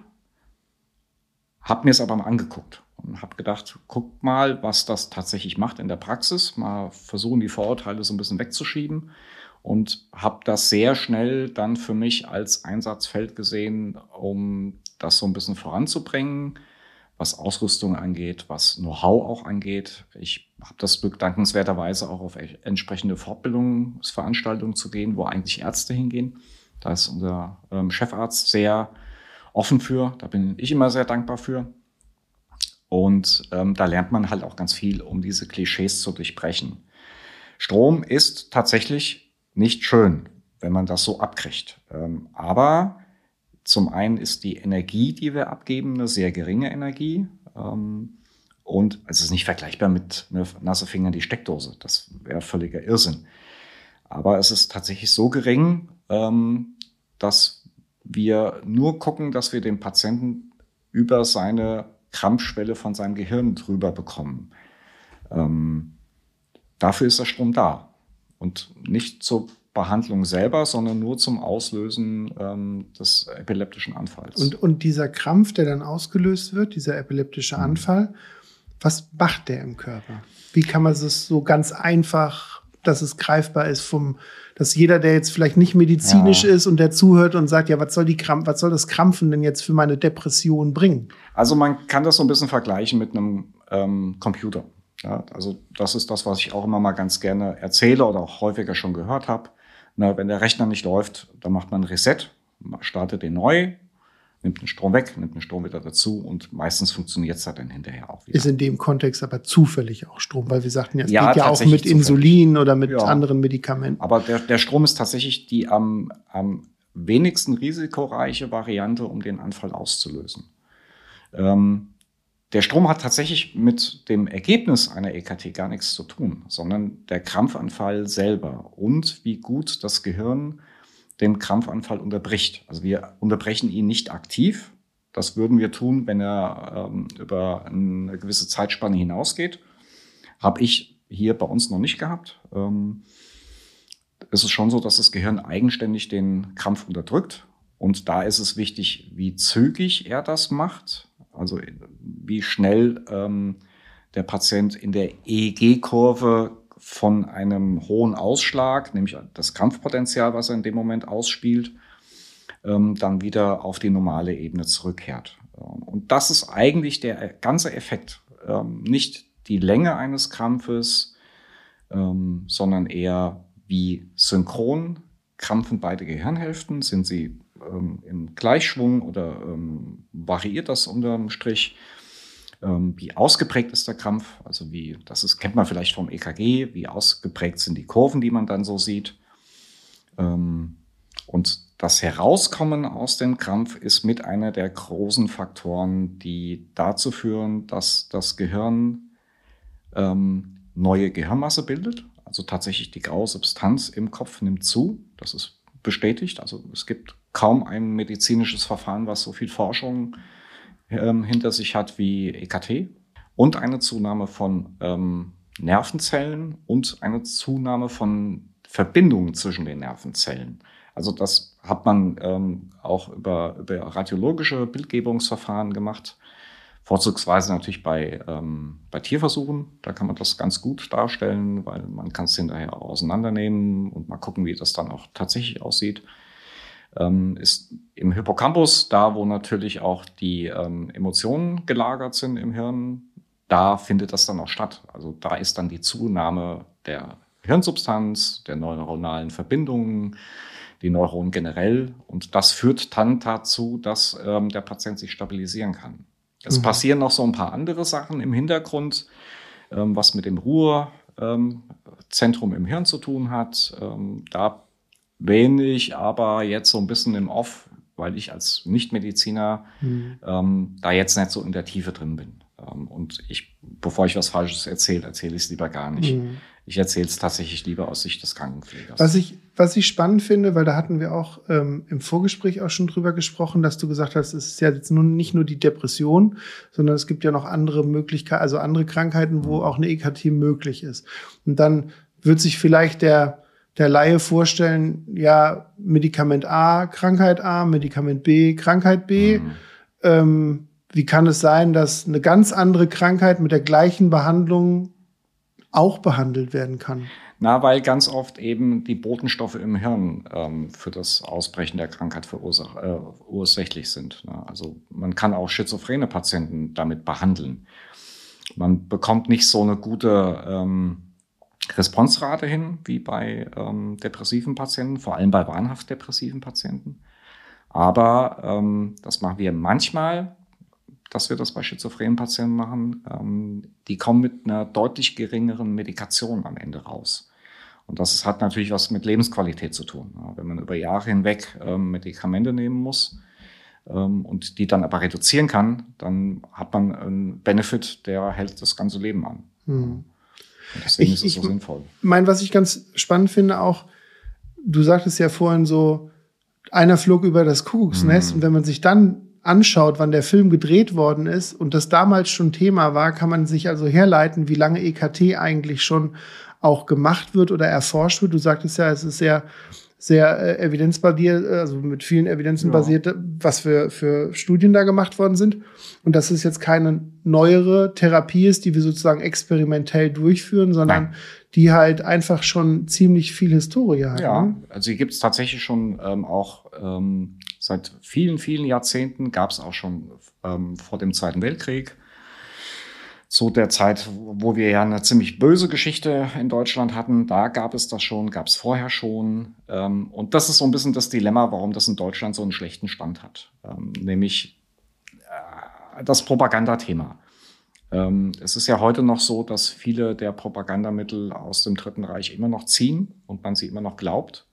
habe mir es aber mal angeguckt und habe gedacht, guck mal, was das tatsächlich macht in der Praxis, mal versuchen die Vorurteile so ein bisschen wegzuschieben und habe das sehr schnell dann für mich als Einsatzfeld gesehen, um das so ein bisschen voranzubringen was Ausrüstung angeht, was Know-how auch angeht. Ich habe das Glück, dankenswerterweise auch auf entsprechende Fortbildungsveranstaltungen zu gehen, wo eigentlich Ärzte hingehen. Da ist unser ähm, Chefarzt sehr offen für. Da bin ich immer sehr dankbar für. Und ähm, da lernt man halt auch ganz viel, um diese Klischees zu durchbrechen. Strom ist tatsächlich nicht schön, wenn man das so abkriegt. Ähm, aber zum einen ist die Energie, die wir abgeben, eine sehr geringe Energie. Ähm, und es ist nicht vergleichbar mit einer nasse Finger in die Steckdose. Das wäre völliger Irrsinn. Aber es ist tatsächlich so gering, ähm, dass wir nur gucken, dass wir den Patienten über seine Krampfschwelle von seinem Gehirn drüber bekommen. Ähm, dafür ist der Strom da und nicht zur Behandlung selber, sondern nur zum Auslösen ähm, des epileptischen Anfalls. Und, und dieser Krampf, der dann ausgelöst wird, dieser epileptische mhm. Anfall, was macht der im Körper? Wie kann man es so ganz einfach, dass es greifbar ist, vom, dass jeder, der jetzt vielleicht nicht medizinisch ja. ist und der zuhört und sagt, ja, was soll die Krampf, was soll das Krampfen denn jetzt für meine Depression bringen? Also man kann das so ein bisschen vergleichen mit einem ähm, Computer. Ja, also das ist das, was ich auch immer mal ganz gerne erzähle oder auch häufiger schon gehört habe. Na, wenn der Rechner nicht läuft, dann macht man ein Reset, startet den neu, nimmt den Strom weg, nimmt den Strom wieder dazu und meistens funktioniert es dann hinterher auch wieder. Ist in dem Kontext aber zufällig auch Strom, weil wir sagten ja, es ja, geht ja auch mit zufällig. Insulin oder mit ja. anderen Medikamenten. Aber der, der Strom ist tatsächlich die am, am wenigsten risikoreiche Variante, um den Anfall auszulösen. Ähm, der Strom hat tatsächlich mit dem Ergebnis einer EKT gar nichts zu tun, sondern der Krampfanfall selber und wie gut das Gehirn den Krampfanfall unterbricht. Also wir unterbrechen ihn nicht aktiv. Das würden wir tun, wenn er ähm, über eine gewisse Zeitspanne hinausgeht. Habe ich hier bei uns noch nicht gehabt. Ähm, es ist schon so, dass das Gehirn eigenständig den Krampf unterdrückt. Und da ist es wichtig, wie zügig er das macht also wie schnell ähm, der Patient in der EEG-Kurve von einem hohen Ausschlag, nämlich das Krampfpotenzial, was er in dem Moment ausspielt, ähm, dann wieder auf die normale Ebene zurückkehrt. Und das ist eigentlich der ganze Effekt. Ähm, nicht die Länge eines Krampfes, ähm, sondern eher wie synchron krampfen beide Gehirnhälften, sind sie ähm, im Gleichschwung oder ähm, variiert das unterm Strich? Ähm, wie ausgeprägt ist der Krampf? Also wie, das ist, kennt man vielleicht vom EKG, wie ausgeprägt sind die Kurven, die man dann so sieht. Ähm, und das Herauskommen aus dem Krampf ist mit einer der großen Faktoren, die dazu führen, dass das Gehirn ähm, neue Gehirnmasse bildet. Also tatsächlich die graue Substanz im Kopf nimmt zu. Das ist bestätigt. Also es gibt kaum ein medizinisches Verfahren, was so viel Forschung ähm, hinter sich hat wie EKT. Und eine Zunahme von ähm, Nervenzellen und eine Zunahme von Verbindungen zwischen den Nervenzellen. Also das hat man ähm, auch über, über radiologische Bildgebungsverfahren gemacht. Vorzugsweise natürlich bei, ähm, bei Tierversuchen. Da kann man das ganz gut darstellen, weil man kann es hinterher auseinandernehmen und mal gucken, wie das dann auch tatsächlich aussieht ähm, ist im Hippocampus, da wo natürlich auch die ähm, Emotionen gelagert sind im Hirn, da findet das dann auch statt. Also da ist dann die Zunahme der Hirnsubstanz, der neuronalen Verbindungen, die Neuronen generell. Und das führt dann dazu, dass ähm, der Patient sich stabilisieren kann. Es mhm. passieren noch so ein paar andere Sachen im Hintergrund, ähm, was mit dem Ruhezentrum im Hirn zu tun hat. Ähm, da ich aber jetzt so ein bisschen im Off, weil ich als Nichtmediziner mhm. ähm, da jetzt nicht so in der Tiefe drin bin. Ähm, und ich, bevor ich was Falsches erzähle, erzähle ich es lieber gar nicht. Mhm. Ich erzähle es tatsächlich lieber aus Sicht des Krankenpflegers. Was ich, was ich spannend finde, weil da hatten wir auch ähm, im Vorgespräch auch schon drüber gesprochen, dass du gesagt hast, es ist ja jetzt nun nicht nur die Depression, sondern es gibt ja noch andere Möglichkeiten, also andere Krankheiten, wo mhm. auch eine EKT möglich ist. Und dann wird sich vielleicht der, der Laie vorstellen, ja, Medikament A, Krankheit A, Medikament B, Krankheit B. Mhm. Ähm, wie kann es sein, dass eine ganz andere Krankheit mit der gleichen Behandlung auch behandelt werden kann? Na, weil ganz oft eben die Botenstoffe im Hirn ähm, für das Ausbrechen der Krankheit verursach, äh, ursächlich sind. Ne? Also man kann auch schizophrene Patienten damit behandeln. Man bekommt nicht so eine gute ähm, Responsrate hin wie bei ähm, depressiven Patienten, vor allem bei wahnhaft depressiven Patienten. Aber ähm, das machen wir manchmal dass wir das bei schizophrenen Patienten machen, ähm, die kommen mit einer deutlich geringeren Medikation am Ende raus. Und das hat natürlich was mit Lebensqualität zu tun. Wenn man über Jahre hinweg ähm, Medikamente nehmen muss ähm, und die dann aber reduzieren kann, dann hat man einen Benefit, der hält das ganze Leben an. Hm. Deswegen ich, ist es so sinnvoll. Ich meine, was ich ganz spannend finde, auch, du sagtest ja vorhin so, einer flog über das Kuckucksnest mhm. und wenn man sich dann anschaut, wann der Film gedreht worden ist und das damals schon Thema war, kann man sich also herleiten, wie lange EKT eigentlich schon auch gemacht wird oder erforscht wird. Du sagtest ja, es ist sehr sehr äh, evidenzbasiert, also mit vielen Evidenzen ja. basiert, was für, für Studien da gemacht worden sind. Und dass es jetzt keine neuere Therapie ist, die wir sozusagen experimentell durchführen, sondern Nein. die halt einfach schon ziemlich viel Historie hat. Ja, ne? also die gibt es tatsächlich schon ähm, auch ähm, Seit vielen, vielen Jahrzehnten gab es auch schon ähm, vor dem Zweiten Weltkrieg, zu der Zeit, wo wir ja eine ziemlich böse Geschichte in Deutschland hatten, da gab es das schon, gab es vorher schon. Ähm, und das ist so ein bisschen das Dilemma, warum das in Deutschland so einen schlechten Stand hat. Ähm, nämlich äh, das Propagandathema. Ähm, es ist ja heute noch so, dass viele der Propagandamittel aus dem Dritten Reich immer noch ziehen und man sie immer noch glaubt.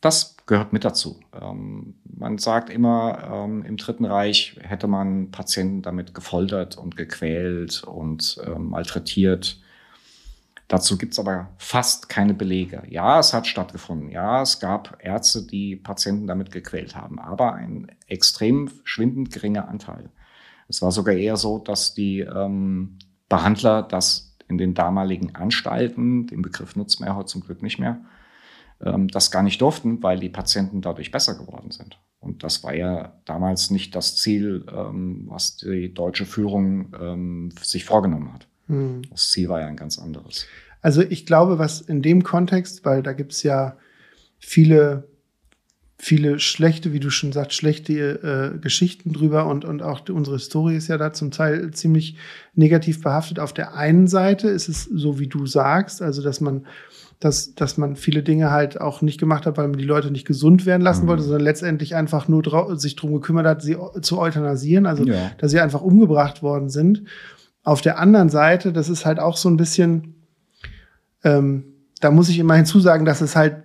Das gehört mit dazu. Ähm, man sagt immer, ähm, im Dritten Reich hätte man Patienten damit gefoltert und gequält und ähm, malträtiert. Dazu gibt es aber fast keine Belege. Ja, es hat stattgefunden. Ja, es gab Ärzte, die Patienten damit gequält haben, aber ein extrem schwindend geringer Anteil. Es war sogar eher so, dass die ähm, Behandler das in den damaligen Anstalten, den Begriff nutzt man ja heute zum Glück nicht mehr, das gar nicht durften, weil die Patienten dadurch besser geworden sind. Und das war ja damals nicht das Ziel, ähm, was die deutsche Führung ähm, sich vorgenommen hat. Hm. Das Ziel war ja ein ganz anderes. Also ich glaube, was in dem Kontext, weil da gibt es ja viele, viele schlechte, wie du schon sagst, schlechte äh, Geschichten drüber und, und auch unsere Historie ist ja da zum Teil ziemlich negativ behaftet. Auf der einen Seite ist es so, wie du sagst, also dass man dass, dass man viele Dinge halt auch nicht gemacht hat, weil man die Leute nicht gesund werden lassen mhm. wollte, sondern letztendlich einfach nur sich drum gekümmert hat, sie zu euthanasieren, also ja. dass sie einfach umgebracht worden sind. Auf der anderen Seite, das ist halt auch so ein bisschen, ähm, da muss ich immer [LAUGHS] hinzusagen, dass es halt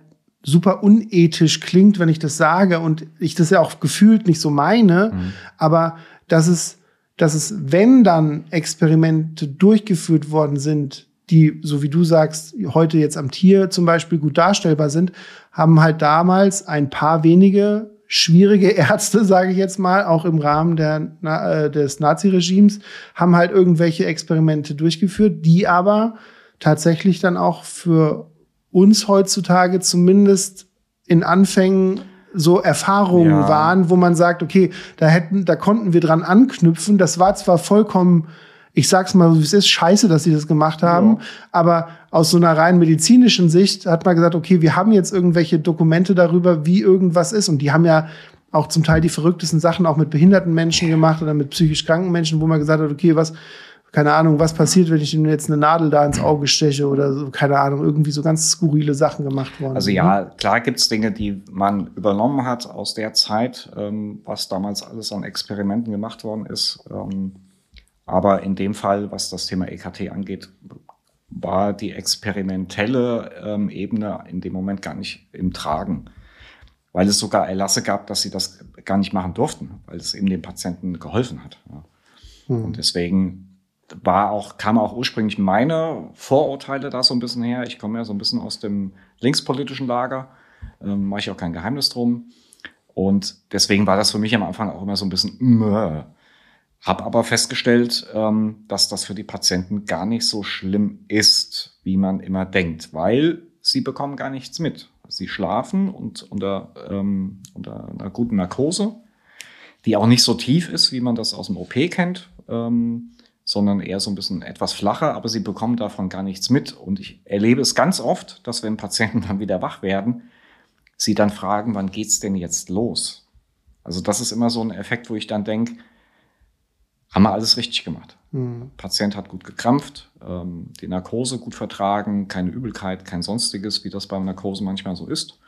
super unethisch klingt, wenn ich das sage und ich das ja auch gefühlt nicht so meine, mhm. aber dass es, dass es, wenn dann Experimente durchgeführt worden sind, die, so wie du sagst, heute jetzt am Tier zum Beispiel gut darstellbar sind, haben halt damals ein paar wenige schwierige [LAUGHS] Ärzte, sage ich jetzt mal, auch im Rahmen der, äh, des Naziregimes, haben halt irgendwelche Experimente durchgeführt, die aber tatsächlich dann auch für uns heutzutage zumindest in Anfängen so Erfahrungen ja. waren, wo man sagt, okay, da hätten, da konnten wir dran anknüpfen. Das war zwar vollkommen ich sag's mal, wie es ist, scheiße, dass sie das gemacht haben. Ja. Aber aus so einer rein medizinischen Sicht hat man gesagt, okay, wir haben jetzt irgendwelche Dokumente darüber, wie irgendwas ist. Und die haben ja auch zum Teil die verrücktesten Sachen auch mit behinderten Menschen gemacht oder mit psychisch kranken Menschen, wo man gesagt hat, okay, was, keine Ahnung, was passiert, wenn ich ihm jetzt eine Nadel da ins Auge steche oder so, keine Ahnung, irgendwie so ganz skurrile Sachen gemacht worden. Also ja, ne? klar gibt's Dinge, die man übernommen hat aus der Zeit, ähm, was damals alles an Experimenten gemacht worden ist. Ähm Aber in dem Fall, was das Thema EKT angeht, war die experimentelle ähm, Ebene in dem Moment gar nicht im Tragen, weil es sogar Erlasse gab, dass sie das gar nicht machen durften, weil es eben dem Patienten geholfen hat. Ja. Hm. Und deswegen war auch, kam auch ursprünglich meine Vorurteile da so ein bisschen her. Ich komme ja so ein bisschen aus dem linkspolitischen Lager, ähm, mache ich auch kein Geheimnis drum. Und deswegen war das für mich am Anfang auch immer so ein bisschen, mh. Hab aber festgestellt, ähm, dass das für die Patienten gar nicht so schlimm ist, wie man immer denkt, weil sie bekommen gar nichts mit. Sie schlafen und unter, ähm, unter einer guten Narkose, die auch nicht so tief ist, wie man das aus dem OP kennt, ähm, sondern eher so ein bisschen etwas flacher, aber sie bekommen davon gar nichts mit. Und ich erlebe es ganz oft, dass wenn Patienten dann wieder wach werden, sie dann fragen, wann geht's denn jetzt los? Also das ist immer so ein Effekt, wo ich dann denke, haben wir alles richtig gemacht. Mhm. Patient hat gut gekrampft, ähm, die Narkose gut vertragen, keine Übelkeit, kein sonstiges, wie das beim Narkose manchmal so ist.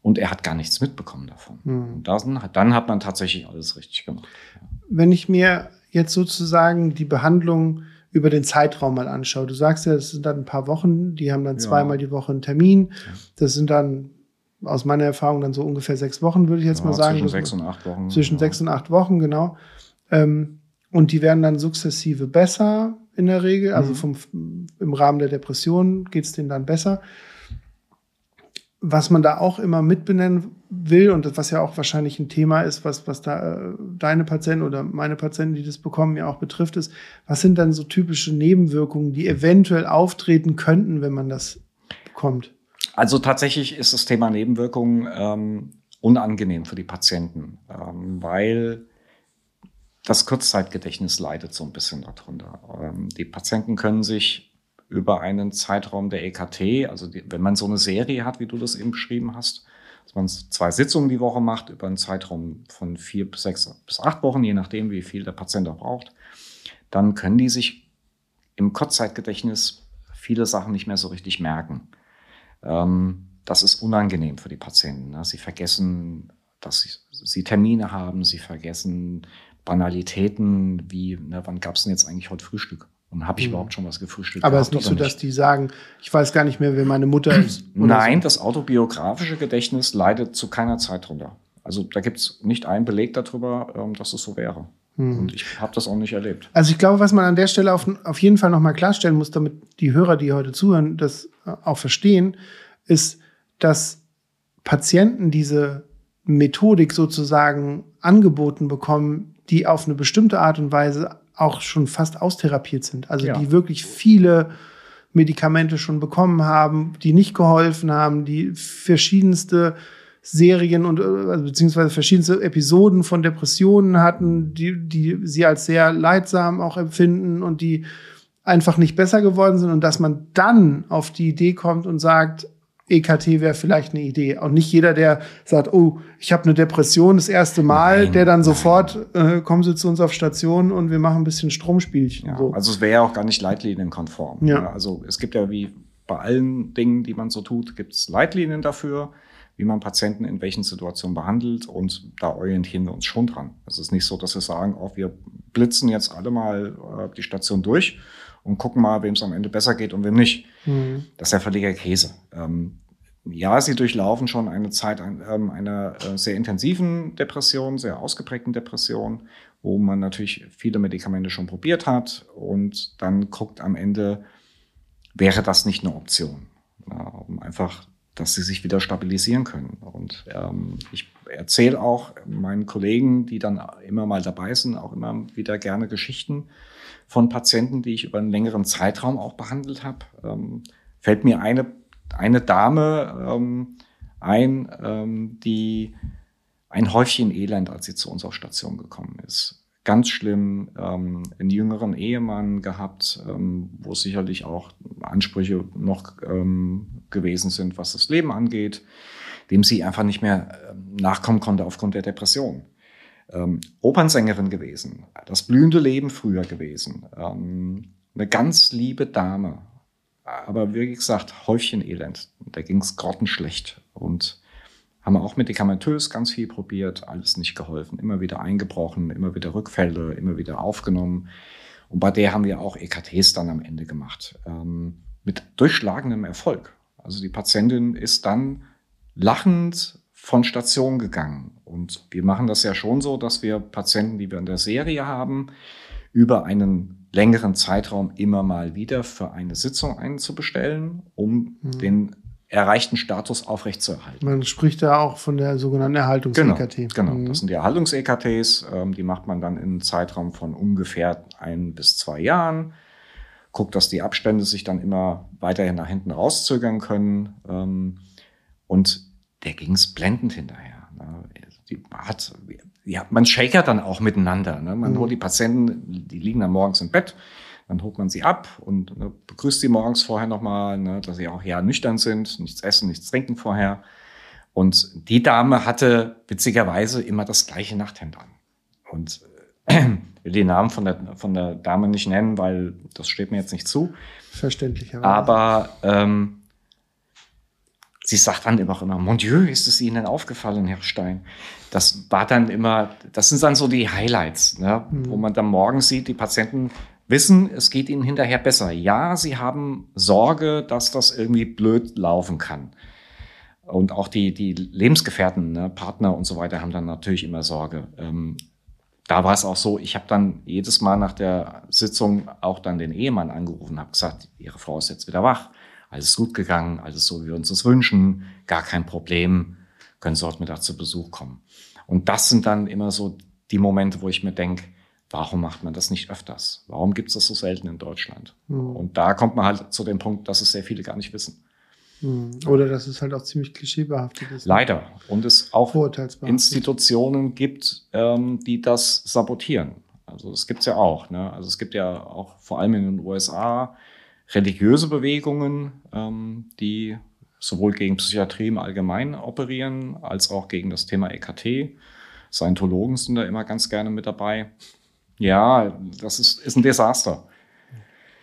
Und er hat gar nichts mitbekommen davon. Mhm. Dann, dann, hat man tatsächlich alles richtig gemacht. Wenn ich mir jetzt sozusagen die Behandlung über den Zeitraum mal anschaue, du sagst ja, es sind dann ein paar Wochen, die haben dann ja. zweimal die Woche einen Termin. Das sind dann aus meiner Erfahrung dann so ungefähr sechs Wochen, würde ich jetzt ja, mal sagen. Zwischen sechs und acht Wochen. Zwischen ja. sechs und acht Wochen, genau. Ähm, und die werden dann sukzessive besser in der Regel. Also mhm. vom, im Rahmen der Depression geht es denen dann besser. Was man da auch immer mitbenennen will und was ja auch wahrscheinlich ein Thema ist, was, was da äh, deine Patienten oder meine Patienten, die das bekommen, ja auch betrifft, ist, was sind dann so typische Nebenwirkungen, die eventuell auftreten könnten, wenn man das bekommt? Also tatsächlich ist das Thema Nebenwirkungen ähm, unangenehm für die Patienten, ähm, weil das Kurzzeitgedächtnis leidet so ein bisschen darunter. Ähm, die Patienten können sich über einen Zeitraum der EKT, also die, wenn man so eine Serie hat, wie du das eben beschrieben hast, dass man zwei Sitzungen die Woche macht, über einen Zeitraum von vier bis sechs bis acht Wochen, je nachdem, wie viel der Patient auch braucht, dann können die sich im Kurzzeitgedächtnis viele Sachen nicht mehr so richtig merken. Ähm, das ist unangenehm für die Patienten. Ne? Sie vergessen, dass sie Termine haben, sie vergessen, Banalitäten wie, ne, wann gab es denn jetzt eigentlich heute Frühstück? Und habe ich mhm. überhaupt schon was gefrühstückt? Aber es ist nicht so, nicht? dass die sagen, ich weiß gar nicht mehr, wer meine Mutter ist. [CLEARS THROAT] Nein, so. das autobiografische Gedächtnis leidet zu keiner Zeit drunter. Also da gibt es nicht einen Beleg darüber, ähm, dass es so wäre. Mhm. Und ich habe das auch nicht erlebt. Also ich glaube, was man an der Stelle auf, auf jeden Fall nochmal klarstellen muss, damit die Hörer, die heute zuhören, das äh, auch verstehen, ist, dass Patienten diese Methodik sozusagen angeboten bekommen, die auf eine bestimmte Art und Weise auch schon fast austherapiert sind. Also ja. die wirklich viele Medikamente schon bekommen haben, die nicht geholfen haben, die verschiedenste Serien und also beziehungsweise verschiedenste Episoden von Depressionen hatten, die, die sie als sehr leidsam auch empfinden und die einfach nicht besser geworden sind und dass man dann auf die Idee kommt und sagt, EKT wäre vielleicht eine Idee. Und nicht jeder, der sagt, oh, ich habe eine Depression das erste Mal, nein, der dann sofort, äh, kommen Sie zu uns auf Station und wir machen ein bisschen Stromspielchen. Ja, so. Also es wäre ja auch gar nicht leitlinienkonform. Ja. ja. Also es gibt ja wie bei allen Dingen, die man so tut, gibt es Leitlinien dafür, wie man Patienten in welchen Situationen behandelt und da orientieren wir uns schon dran. Es ist nicht so, dass wir sagen, oh, wir blitzen jetzt alle mal äh, die Station durch und gucken mal, wem es am Ende besser geht und wem nicht. Mhm. Das ist ja völliger Käse. Ähm, ja, sie durchlaufen schon eine Zeit ähm, einer äh, sehr intensiven Depression, sehr ausgeprägten Depression, wo man natürlich viele Medikamente schon probiert hat und dann guckt am Ende, wäre das nicht eine Option, ja, um einfach, dass sie sich wieder stabilisieren können. Und ähm, ich erzähle auch meinen Kollegen, die dann immer mal dabei sind, auch immer wieder gerne Geschichten von Patienten, die ich über einen längeren Zeitraum auch behandelt habe. Ähm, fällt mir eine, eine Dame ähm, ein, ähm, die ein Häufchen Elend, als sie zu uns auf Station gekommen ist. Ganz schlimm, ähm, einen jüngeren Ehemann gehabt, ähm, wo sicherlich auch Ansprüche noch ähm, gewesen sind, was das Leben angeht, dem sie einfach nicht mehr ähm, nachkommen konnte aufgrund der Depression ähm, Opernsängerin gewesen, das blühende Leben früher gewesen, ähm, eine ganz liebe Dame, aber wie gesagt, Häufchen Elend. Da ging es grottenschlecht und haben auch medikamentös ganz viel probiert, alles nicht geholfen, immer wieder eingebrochen, immer wieder Rückfälle, immer wieder aufgenommen. Und bei der haben wir auch EKTs dann am Ende gemacht. Ähm, mit durchschlagendem Erfolg. Also die Patientin ist dann lachend von Station gegangen. Und wir machen das ja schon so, dass wir Patienten, die wir in der Serie haben, über einen längeren Zeitraum immer mal wieder für eine Sitzung einzubestellen, um mhm. den erreichten Status aufrechtzuerhalten. Man spricht da auch von der sogenannten Erhaltungs-EKT. Genau, genau. Mhm. das sind die Erhaltungs-EKTs. Ähm, die macht man dann in einem Zeitraum von ungefähr ein bis zwei Jahren. Guckt, dass die Abstände sich dann immer weiterhin nach hinten rauszögern können. Ähm, und der ging es blendend hinterher. Ne? Die hat, ja, man shakert dann auch miteinander. Ne? Man mhm. holt die Patienten, die liegen dann morgens im Bett, dann holt man sie ab und ne, begrüßt sie morgens vorher nochmal, ne, dass sie auch ja nüchtern sind, nichts essen, nichts trinken vorher. Und die Dame hatte witzigerweise immer das gleiche Nachthemd an. Und äh, [CLEARS THROAT] will den Namen von der, von der Dame nicht nennen, weil das steht mir jetzt nicht zu. Verständlich. Aber ähm, sie sagt dann immer, immer, Mon Dieu, ist es Ihnen aufgefallen, Herr Stein? Das war dann immer, das sind dann so die Highlights, ne? Mhm. wo man dann morgens sieht, die Patienten wissen, es geht ihnen hinterher besser. Ja, sie haben Sorge, dass das irgendwie blöd laufen kann. Und auch die, die Lebensgefährten, ne, Partner und so weiter haben dann natürlich immer Sorge. Ähm, da war es auch so, ich habe dann jedes Mal nach der Sitzung auch dann den Ehemann angerufen, habe gesagt, Ihre Frau ist jetzt wieder wach alles gut gegangen, alles so, wie wir uns das wünschen, gar kein Problem, können Sie heute Mittag zu Besuch kommen. Und das sind dann immer so die Momente, wo ich mir denke, warum macht man das nicht öfters? Warum gibt es das so selten in Deutschland? Mhm. Und da kommt man halt zu dem Punkt, dass es sehr viele gar nicht wissen. Mhm. Oder dass es halt auch ziemlich klischeebehaftet ist. Leider. Und es auch Institutionen gibt, ähm, die das sabotieren. Also es gibt es ja auch. Ne? Also es gibt ja auch vor allem in den USA religiöse Bewegungen, ähm, die sowohl gegen Psychiatrie im Allgemeinen operieren, als auch gegen das Thema EKT. Scientologen sind da immer ganz gerne mit dabei. Ja, das ist, ist ein Desaster.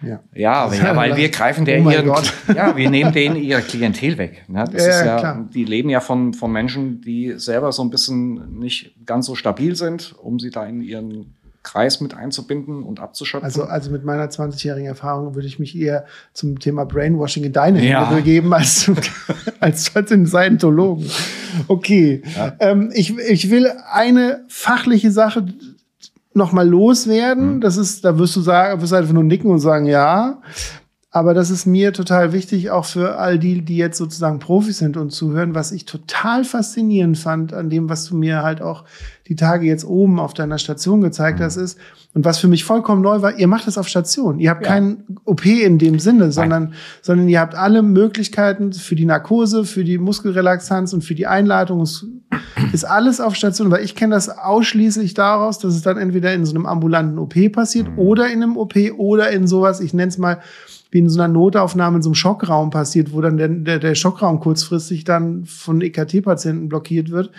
Ja, ja, ja weil wir greifen der oh ihren, [LAUGHS] ja, wir nehmen denen ihre Klientel weg. Ne? Das ja, ist ja, klar. die leben ja von, von Menschen, die selber so ein bisschen nicht ganz so stabil sind, um sie da in ihren Kreis mit einzubinden und abzuschöpfen? Also, also mit meiner 20-jährigen Erfahrung würde ich mich eher zum Thema Brainwashing in deine ja. Hände begeben als, [LAUGHS] als, als in Scientologen. Okay. Ja. Ähm, ich, ich will eine fachliche Sache noch mal loswerden. Mhm. Das ist, da wirst du sagen, wirst du einfach nur nicken und sagen, ja. Aber das ist mir total wichtig, auch für all die, die jetzt sozusagen Profis sind und zuhören, was ich total faszinierend fand an dem, was du mir halt auch die Tage jetzt oben auf deiner Station gezeigt mhm. hast, ist, und was für mich vollkommen neu war, ihr macht das auf Station. Ihr habt ja. keinen OP in dem Sinne, sondern, sondern ihr habt alle Möglichkeiten für die Narkose, für die Muskelrelaxanz und für die Einleitung. Es ist alles auf Station, weil ich kenne das ausschließlich daraus, dass es dann entweder in so einem ambulanten OP passiert mhm. oder in einem OP oder in sowas, ich nenne es mal, wie in so einer Notaufnahme in so einem Schockraum passiert, wo dann der, der, der Schockraum kurzfristig dann von EKT-Patienten blockiert wird.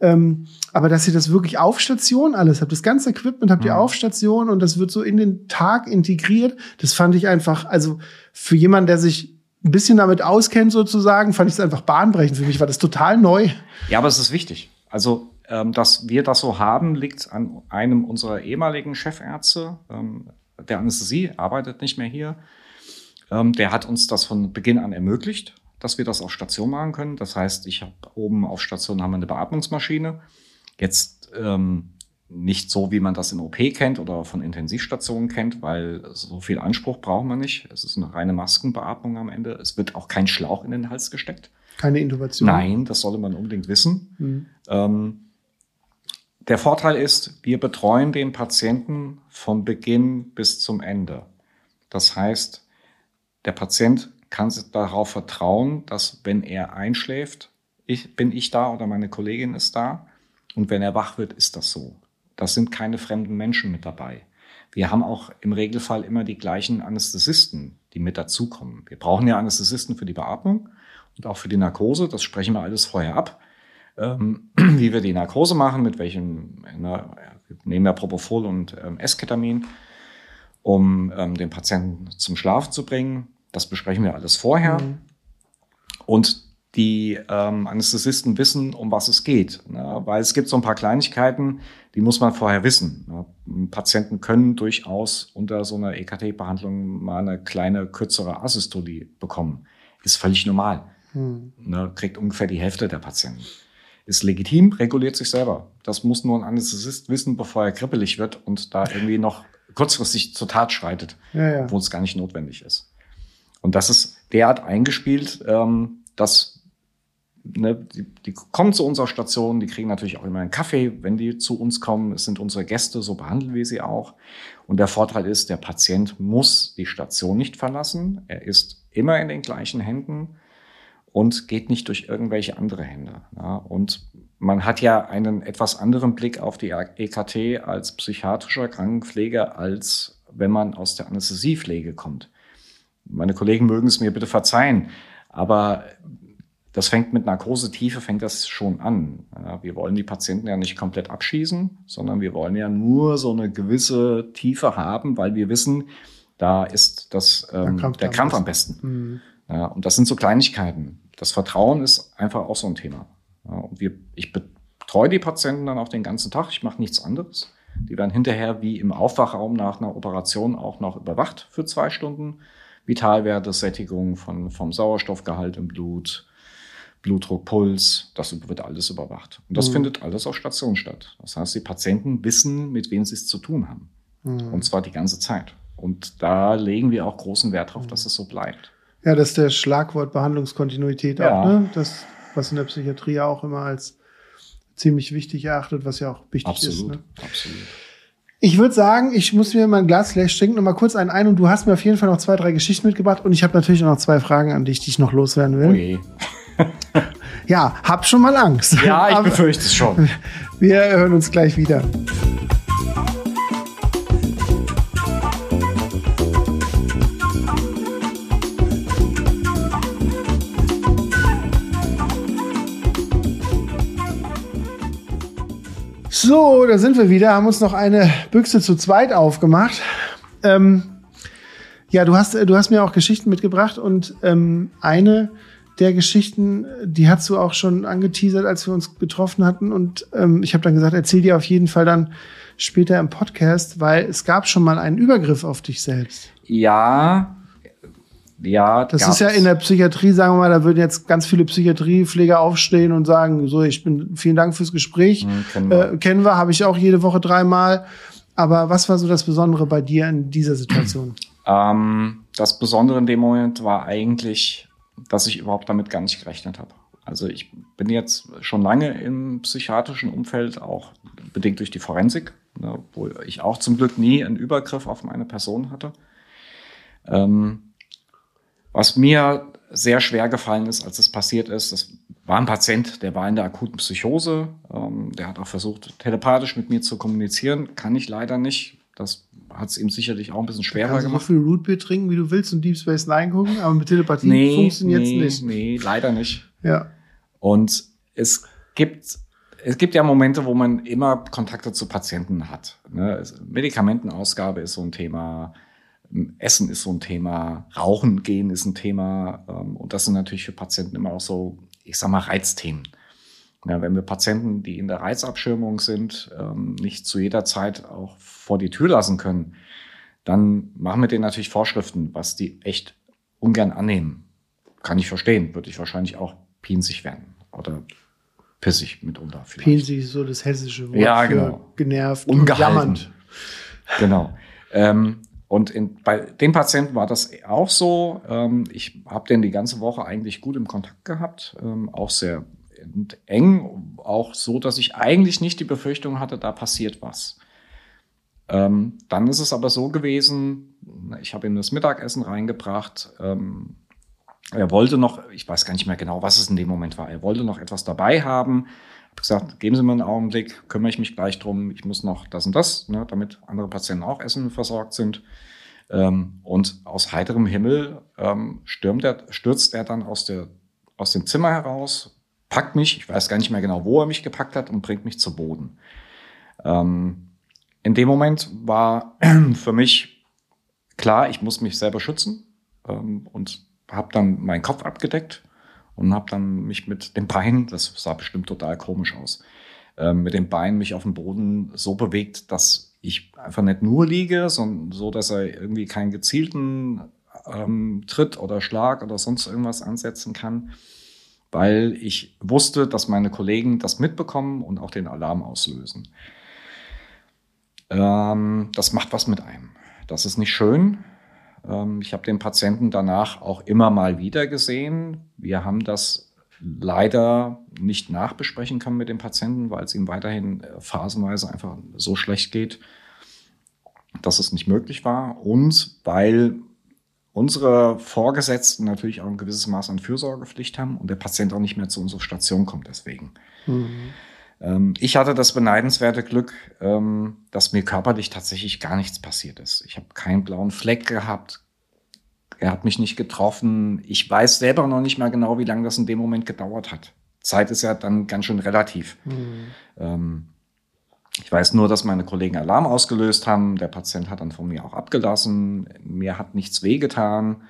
Ähm, aber dass ihr das wirklich auf Station alles habt, das ganze Equipment habt ihr mhm. auf Station und das wird so in den Tag integriert, das fand ich einfach, also für jemanden, der sich ein bisschen damit auskennt sozusagen, fand ich es einfach bahnbrechend. Für mich war das total neu. Ja, aber es ist wichtig. Also, ähm, dass wir das so haben, liegt an einem unserer ehemaligen Chefärzte. Ähm, der Anästhesie arbeitet nicht mehr hier. Ähm, der hat uns das von Beginn an ermöglicht, dass wir das auf Station machen können. Das heißt, ich habe oben auf Station haben wir eine Beatmungsmaschine. Jetzt ähm, nicht so, wie man das in OP kennt oder von Intensivstationen kennt, weil so viel Anspruch braucht man nicht. Es ist eine reine Maskenbeatmung am Ende. Es wird auch kein Schlauch in den Hals gesteckt. Keine Intubation? Nein, das sollte man unbedingt wissen. Mhm. Ähm, der Vorteil ist, wir betreuen den Patienten vom Beginn bis zum Ende. Das heißt, der Patient kann darauf vertrauen, dass wenn er einschläft, ich, bin ich da oder meine Kollegin ist da. Und wenn er wach wird, ist das so. Das sind keine fremden Menschen mit dabei. Wir haben auch im Regelfall immer die gleichen Anästhesisten, die mit dazukommen. Wir brauchen ja Anästhesisten für die Beatmung und auch für die Narkose. Das sprechen wir alles vorher ab. Ähm, [CLEARS THROAT] wie wir die Narkose machen, mit welchem, na, wir nehmen ja Propofol und ähm, Esketamin, um ähm, den Patienten zum Schlaf zu bringen. Das besprechen wir alles vorher. Mhm. Und die ähm, Anästhesisten wissen, um was es geht. Ne? Weil es gibt so ein paar Kleinigkeiten, die muss man vorher wissen. Ne? Patienten können durchaus unter so einer EKT-Behandlung mal eine kleine, kürzere Asystolie bekommen. Ist völlig normal. Hm. Ne? Kriegt ungefähr die Hälfte der Patienten. Ist legitim, reguliert sich selber. Das muss nur ein Anästhesist wissen, bevor er kribbelig wird und da irgendwie noch kurzfristig zur Tat schreitet, ja, ja. wo es gar nicht notwendig ist. Und das ist derart eingespielt, ähm, dass ne, die, die kommen zu unserer Station, die kriegen natürlich auch immer einen Kaffee, wenn die zu uns kommen. Es sind unsere Gäste, so behandeln wir sie auch. Und der Vorteil ist, der Patient muss die Station nicht verlassen. Er ist immer in den gleichen Händen und geht nicht durch irgendwelche andere Hände. Ja, und man hat ja einen etwas anderen Blick auf die EKT als psychiatrischer Krankenpfleger, als wenn man aus der Anästhesiepflege kommt. Meine Kollegen mögen es mir bitte verzeihen, aber das fängt mit Narkosetiefe, fängt das schon an. Wir wollen die Patienten ja nicht komplett abschießen, sondern wir wollen ja nur so eine gewisse Tiefe haben, weil wir wissen, da ist das, ähm, Krampf der Krampf am besten. Mhm. Ja, und das sind so Kleinigkeiten. Das Vertrauen ist einfach auch so ein Thema. Ja, und wir, ich betreue die Patienten dann auch den ganzen Tag. Ich mache nichts anderes. Die werden hinterher wie im Aufwachraum nach einer Operation auch noch überwacht für zwei Stunden. Vitalwerte, Sättigung von, vom Sauerstoffgehalt im Blut, Blutdruck, Puls, das wird alles überwacht. Und das mhm. findet alles auf Station statt. Das heißt, die Patienten wissen, mit wem sie es zu tun haben. Mhm. Und zwar die ganze Zeit. Und da legen wir auch großen Wert drauf, dass es so bleibt. Ja, das ist der Schlagwort Behandlungskontinuität ja. auch, ne? Das, was in der Psychiatrie auch immer als ziemlich wichtig erachtet, was ja auch wichtig absolut, ist. Ne? Absolut. Ich würde sagen, ich muss mir mein Glas gleich schenken, noch mal kurz einen ein und du hast mir auf jeden Fall noch zwei, drei Geschichten mitgebracht und ich habe natürlich auch noch zwei Fragen an dich, die ich noch loswerden will. Oje. [LAUGHS] ja, hab schon mal Angst. Ja, ich befürchte es schon. [LAUGHS] Wir hören uns gleich wieder. So, da sind wir wieder, haben uns noch eine Büchse zu zweit aufgemacht. Ähm, ja, du hast, du hast mir auch Geschichten mitgebracht und ähm, eine der Geschichten, die hast du auch schon angeteasert, als wir uns getroffen hatten. Und ähm, ich habe dann gesagt, erzähl dir auf jeden Fall dann später im Podcast, weil es gab schon mal einen Übergriff auf dich selbst. Ja, ja, das ist ja in der Psychiatrie, sagen wir mal, da würden jetzt ganz viele Psychiatriepfleger aufstehen und sagen, so, ich bin, vielen Dank fürs Gespräch. Mhm, kennen wir, äh, kennen wir habe ich auch jede Woche dreimal. Aber was war so das Besondere bei dir in dieser Situation? [CLEARS THROAT] Ähm, das Besondere in dem Moment war eigentlich, dass ich überhaupt damit gar nicht gerechnet habe. Also ich bin jetzt schon lange im psychiatrischen Umfeld, auch bedingt durch die Forensik, ne, wo ich auch zum Glück nie einen Übergriff auf meine Person hatte. Ähm, was mir sehr schwer gefallen ist, als es passiert ist, das war ein Patient, der war in der akuten Psychose. Ähm, der hat auch versucht, telepathisch mit mir zu kommunizieren. Kann ich leider nicht. Das hat es ihm sicherlich auch ein bisschen schwerer du gemacht. so viel Rootbeer trinken, wie du willst und Deep Space Nine gucken, aber mit Telepathie nee, funktioniert es nee, nicht. Nee, leider nicht. Ja. Und es gibt, es gibt ja Momente, wo man immer Kontakte zu Patienten hat. Ne? Medikamentenausgabe ist so ein Thema. Essen ist so ein Thema, Rauchen gehen ist ein Thema. Ähm, und das sind natürlich für Patienten immer auch so, ich sag mal, Reizthemen. Ja, wenn wir Patienten, die in der Reizabschirmung sind, ähm, nicht zu jeder Zeit auch vor die Tür lassen können, dann machen wir denen natürlich Vorschriften, was die echt ungern annehmen. Kann ich verstehen, würde ich wahrscheinlich auch pinsig werden oder pissig mitunter. Vielleicht. Pinsig ist so das hessische Wort ja, genau. genervt Ungehalten. und jammernd. Genau. Ähm, und in, bei den Patienten war das auch so. Ähm, ich habe den die ganze Woche eigentlich gut im Kontakt gehabt, ähm, auch sehr eng, auch so, dass ich eigentlich nicht die Befürchtung hatte, da passiert was. Ähm, dann ist es aber so gewesen, ich habe ihm das Mittagessen reingebracht. Ähm, er wollte noch, ich weiß gar nicht mehr genau, was es in dem Moment war, er wollte noch etwas dabei haben. Habe gesagt, geben Sie mir einen Augenblick, kümmere ich mich gleich drum, ich muss noch das und das, ne, damit andere Patienten auch Essen versorgt sind. Ähm, und aus heiterem Himmel ähm, stürmt er, stürzt er dann aus, der, aus dem Zimmer heraus, packt mich, ich weiß gar nicht mehr genau, wo er mich gepackt hat und bringt mich zu Boden. Ähm, in dem Moment war [CLEARS THROAT] für mich klar, ich muss mich selber schützen ähm, und habe dann meinen Kopf abgedeckt und habe dann mich mit dem Bein, das sah bestimmt total komisch aus, äh, mit dem Bein mich auf dem Boden so bewegt, dass ich einfach nicht nur liege, sondern so, dass er irgendwie keinen gezielten ähm, Tritt oder Schlag oder sonst irgendwas ansetzen kann, weil ich wusste, dass meine Kollegen das mitbekommen und auch den Alarm auslösen. Ähm, das macht was mit einem. Das ist nicht schön. Ähm, ich habe den Patienten danach auch immer mal wieder gesehen. Wir haben das leider nicht nachbesprechen können mit dem Patienten, weil es ihm weiterhin äh, phasenweise einfach so schlecht geht, dass es nicht möglich war. Und weil unsere Vorgesetzten natürlich auch ein gewisses Maß an Fürsorgepflicht haben und der Patient auch nicht mehr zu unserer Station kommt deswegen. Mhm. Ähm, ich hatte das beneidenswerte Glück, ähm, dass mir körperlich tatsächlich gar nichts passiert ist. Ich habe keinen blauen Fleck gehabt. Er hat mich nicht getroffen. Ich weiß selber noch nicht mal genau, wie lange das in dem Moment gedauert hat. Zeit ist ja dann ganz schön relativ. Mhm. Ähm, ich weiß nur, dass meine Kollegen Alarm ausgelöst haben. Der Patient hat dann von mir auch abgelassen. Mir hat nichts wehgetan.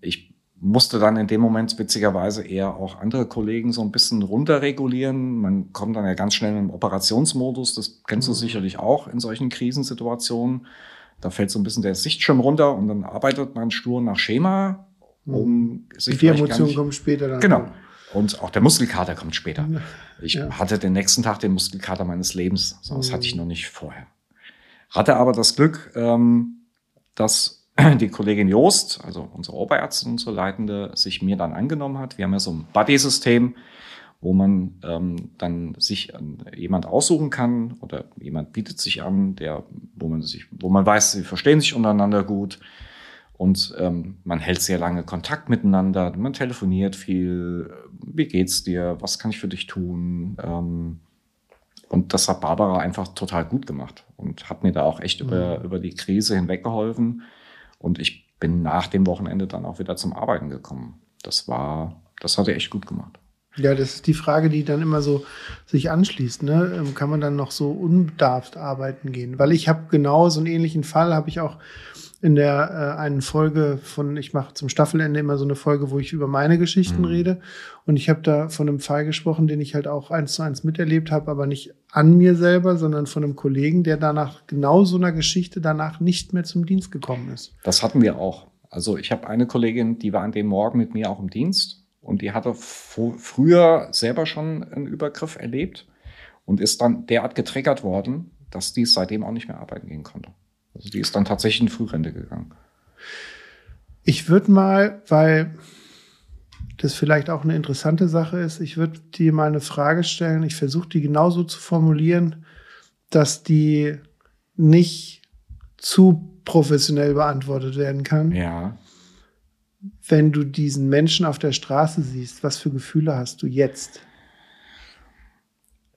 ich musste dann in dem Moment witzigerweise eher auch andere Kollegen so ein bisschen runterregulieren. Man kommt dann ja ganz schnell im Operationsmodus, das kennst du mhm. sicherlich auch in solchen Krisensituationen. Da fällt so ein bisschen der Sichtschirm runter und dann arbeitet man stur nach Schema, um mhm. sich Die Emotionen kommen später dann. Genau. Und auch der Muskelkater kommt später. Ich ja. hatte den nächsten Tag den Muskelkater meines Lebens. So, das mhm. hatte ich noch nicht vorher. Hatte aber das Glück, ähm, dass [CLEARS THROAT] die Kollegin Joost, also unsere Oberärztin, unsere Leitende, sich mir dann angenommen hat. Wir haben ja so ein Buddy-System, wo man ähm, dann sich jemand aussuchen kann oder jemand bietet sich an, der, wo man sich, wo man weiß, sie verstehen sich untereinander gut und ähm, man hält sehr lange Kontakt miteinander, man telefoniert viel, wie geht's dir, was kann ich für dich tun? Ähm, und das hat Barbara einfach total gut gemacht und hat mir da auch echt mhm. über, über die Krise hinweg geholfen. Und ich bin nach dem Wochenende dann auch wieder zum Arbeiten gekommen. Das war, das hat er echt gut gemacht. Ja, das ist die Frage, die dann immer so sich anschließt. Ne? Ähm, kann man dann noch so unbedarft arbeiten gehen? Weil ich habe genau so einen ähnlichen Fall, habe ich auch in der äh, einen Folge von, ich mache zum Staffelende immer so eine Folge, wo ich über meine Geschichten mhm. rede. Und ich habe da von einem Fall gesprochen, den ich halt auch eins zu eins miterlebt habe, aber nicht an mir selber, sondern von einem Kollegen, der danach genau so einer Geschichte danach nicht mehr zum Dienst gekommen ist. Das hatten wir auch. Also ich habe eine Kollegin, die war an dem Morgen mit mir auch im Dienst und die hatte früher selber schon einen Übergriff erlebt und ist dann derart getriggert worden, dass die seitdem auch nicht mehr arbeiten gehen konnte. Also die ist dann tatsächlich in Frührente gegangen. Ich würde mal, weil das vielleicht auch eine interessante Sache ist, ich würde dir mal eine Frage stellen. Ich versuche die genauso zu formulieren, dass die nicht zu professionell beantwortet werden kann. Ja. Wenn du diesen Menschen auf der Straße siehst, was für Gefühle hast du jetzt?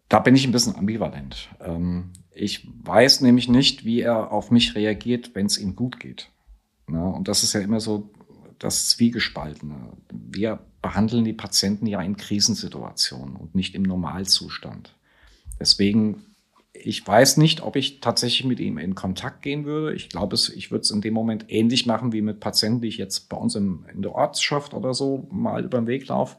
Da bin ich ein bisschen ambivalent. Ähm, ich weiß nämlich nicht, wie er auf mich reagiert, wenn es ihm gut geht. Und das ist ja immer so das Zwiegespaltene. Wir behandeln die Patienten ja in Krisensituationen und nicht im Normalzustand. Deswegen, ich weiß nicht, ob ich tatsächlich mit ihm in Kontakt gehen würde. Ich glaube, ich würde es in dem Moment ähnlich machen wie mit Patienten, die ich jetzt bei uns im, in der Ortschaft oder so mal über den Weg laufe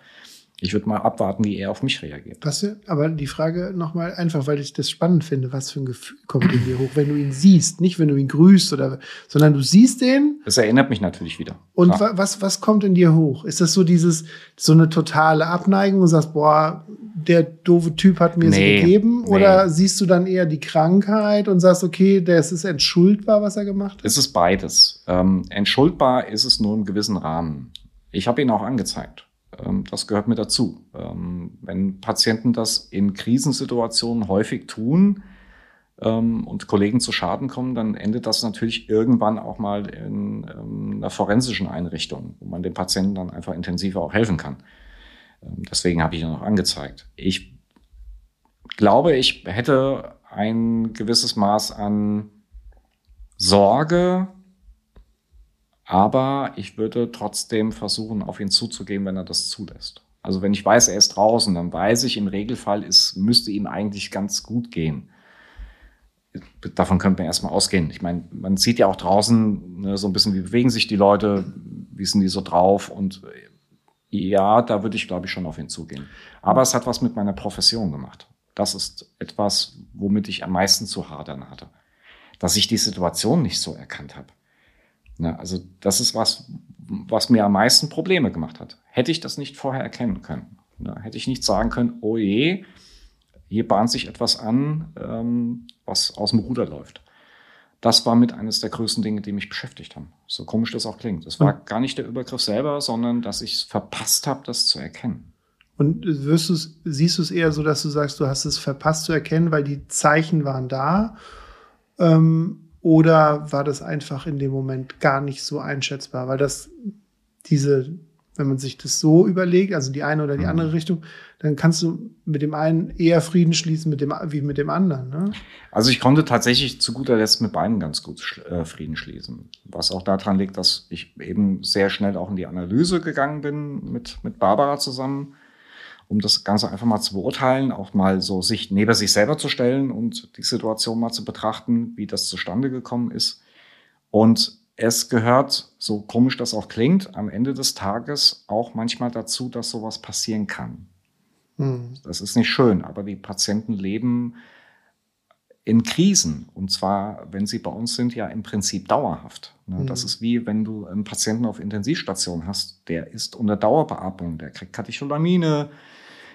ich würde mal abwarten, wie er auf mich reagiert. Was, aber die Frage nochmal einfach, weil ich das spannend finde, was für ein Gefühl kommt in dir hoch, wenn du ihn siehst, nicht wenn du ihn grüßt oder, sondern du siehst den. Das erinnert mich natürlich wieder. Und wa was, was kommt in dir hoch? Ist das so dieses, so eine totale Abneigung und sagst, boah, der doofe Typ hat mir nee, so gegeben? Nee. Oder siehst du dann eher die Krankheit und sagst, okay, das ist entschuldbar, was er gemacht hat? Es ist beides. Ähm, entschuldbar ist es nur im gewissen Rahmen. Ich habe ihn auch angezeigt. Ähm, das gehört mit dazu. Ähm, wenn Patienten das in Krisensituationen häufig tun ähm, und Kollegen zu Schaden kommen, dann endet das natürlich irgendwann auch mal in einer forensischen Einrichtung, wo man dem Patienten dann einfach intensiver auch helfen kann. Deswegen habe ich ihn noch angezeigt. Ich glaube, ich hätte ein gewisses Maß an Sorge, aber ich würde trotzdem versuchen, auf ihn zuzugehen, wenn er das zulässt. Also wenn ich weiß, er ist draußen, dann weiß ich, im Regelfall es müsste ihm eigentlich ganz gut gehen. Davon könnte man erstmal ausgehen. Ich meine, man sieht ja auch draußen ne, so ein bisschen, wie bewegen sich die Leute, wie sind die so drauf und Ja, da würde ich, glaube ich, schon auf ihn zugehen. Aber es hat was mit meiner Profession gemacht. Das ist etwas, womit ich am meisten zu hadern hatte. Dass ich die Situation nicht so erkannt habe. Na, also das ist was, was mir am meisten Probleme gemacht hat. Hätte ich das nicht vorher erkennen können. Na, hätte ich nicht sagen können, oh je, hier bahnt sich etwas an, ähm, was aus dem Ruder läuft. Das war mit eines der größten Dinge, die mich beschäftigt haben. So komisch das auch klingt. Es war gar nicht der Übergriff selber, sondern dass ich es verpasst habe, das zu erkennen. Und wirst du's, siehst du es eher so, dass du sagst, du hast es verpasst zu erkennen, weil die Zeichen waren da? Ähm, oder war das einfach in dem Moment gar nicht so einschätzbar? Weil das diese wenn man sich das so überlegt, also die eine oder die mhm. andere Richtung, dann kannst du mit dem einen eher Frieden schließen mit dem, wie mit dem anderen. Ne? Also ich konnte tatsächlich zu guter Letzt mit beiden ganz gut äh, Frieden schließen. Was auch daran liegt, dass ich eben sehr schnell auch in die Analyse gegangen bin mit, mit Barbara zusammen, um das Ganze einfach mal zu beurteilen, auch mal so sich neben sich selber zu stellen und die Situation mal zu betrachten, wie das zustande gekommen ist. Und es gehört, so komisch das auch klingt, am Ende des Tages auch manchmal dazu, dass sowas passieren kann. Mhm. Das ist nicht schön, aber die Patienten leben in Krisen. Und zwar, wenn sie bei uns sind, ja im Prinzip dauerhaft. Mhm. Das ist wie, wenn du einen Patienten auf Intensivstation hast, der ist unter Dauerbeatmung, der kriegt Katecholamine,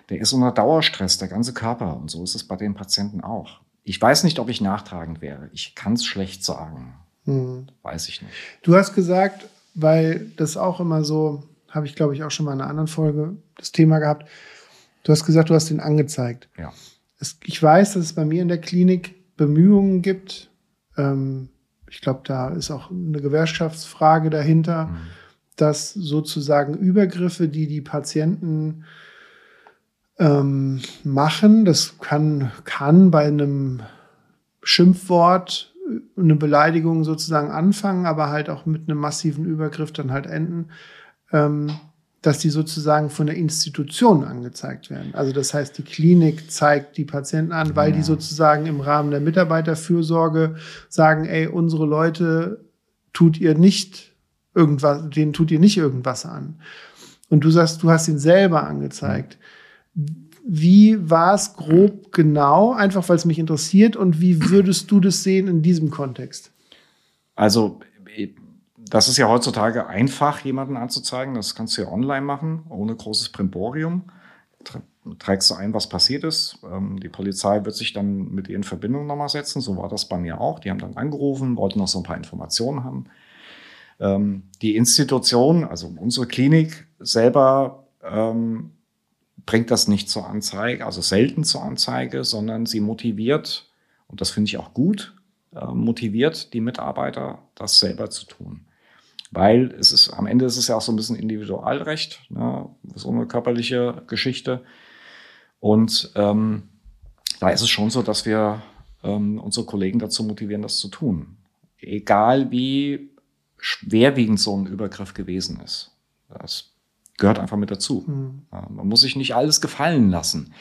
der ist unter Dauerstress, der ganze Körper. Und so ist es bei den Patienten auch. Ich weiß nicht, ob ich nachtragend wäre. Ich kann es schlecht sagen. Hm. Weiß ich nicht. Du hast gesagt, weil das auch immer so, habe ich glaube ich auch schon mal in einer anderen Folge das Thema gehabt. Du hast gesagt, du hast ihn angezeigt. Ja. Es, ich weiß, dass es bei mir in der Klinik Bemühungen gibt. Ähm, ich glaube, da ist auch eine Gewerkschaftsfrage dahinter, mhm. dass sozusagen Übergriffe, die die Patienten ähm, machen, das kann, kann bei einem Schimpfwort eine Beleidigung sozusagen anfangen, aber halt auch mit einem massiven Übergriff dann halt enden, ähm, dass die sozusagen von der Institution angezeigt werden. Also das heißt, die Klinik zeigt die Patienten an, weil ja. die sozusagen im Rahmen der Mitarbeiterfürsorge sagen, ey, unsere Leute tut ihr nicht irgendwas, denen tut ihr nicht irgendwas an. Und du sagst, du hast ihn selber angezeigt. Mhm wie war es grob genau? Einfach weil es mich interessiert. Und wie würdest du das sehen in diesem Kontext? Also, das ist ja heutzutage einfach, jemanden anzuzeigen. Das kannst du ja online machen, ohne großes Primborium. Trägst du ein, was passiert ist. Ähm, die Polizei wird sich dann mit ihr in Verbindung nochmal setzen. So war das bei mir auch. Die haben dann angerufen, wollten noch so ein paar Informationen haben. Ähm, die Institution, also unsere Klinik selber, ähm, bringt das nicht zur Anzeige, also selten zur Anzeige, sondern sie motiviert, und das finde ich auch gut, äh, motiviert die Mitarbeiter, das selber zu tun. Weil es ist, am Ende ist es ja auch so ein bisschen Individualrecht, ne, so eine körperliche Geschichte. Und ähm, da ist es schon so, dass wir ähm, unsere Kollegen dazu motivieren, das zu tun. Egal wie schwerwiegend so ein Übergriff gewesen ist. Das gehört einfach mit dazu. Mhm. Man muss sich nicht alles gefallen lassen.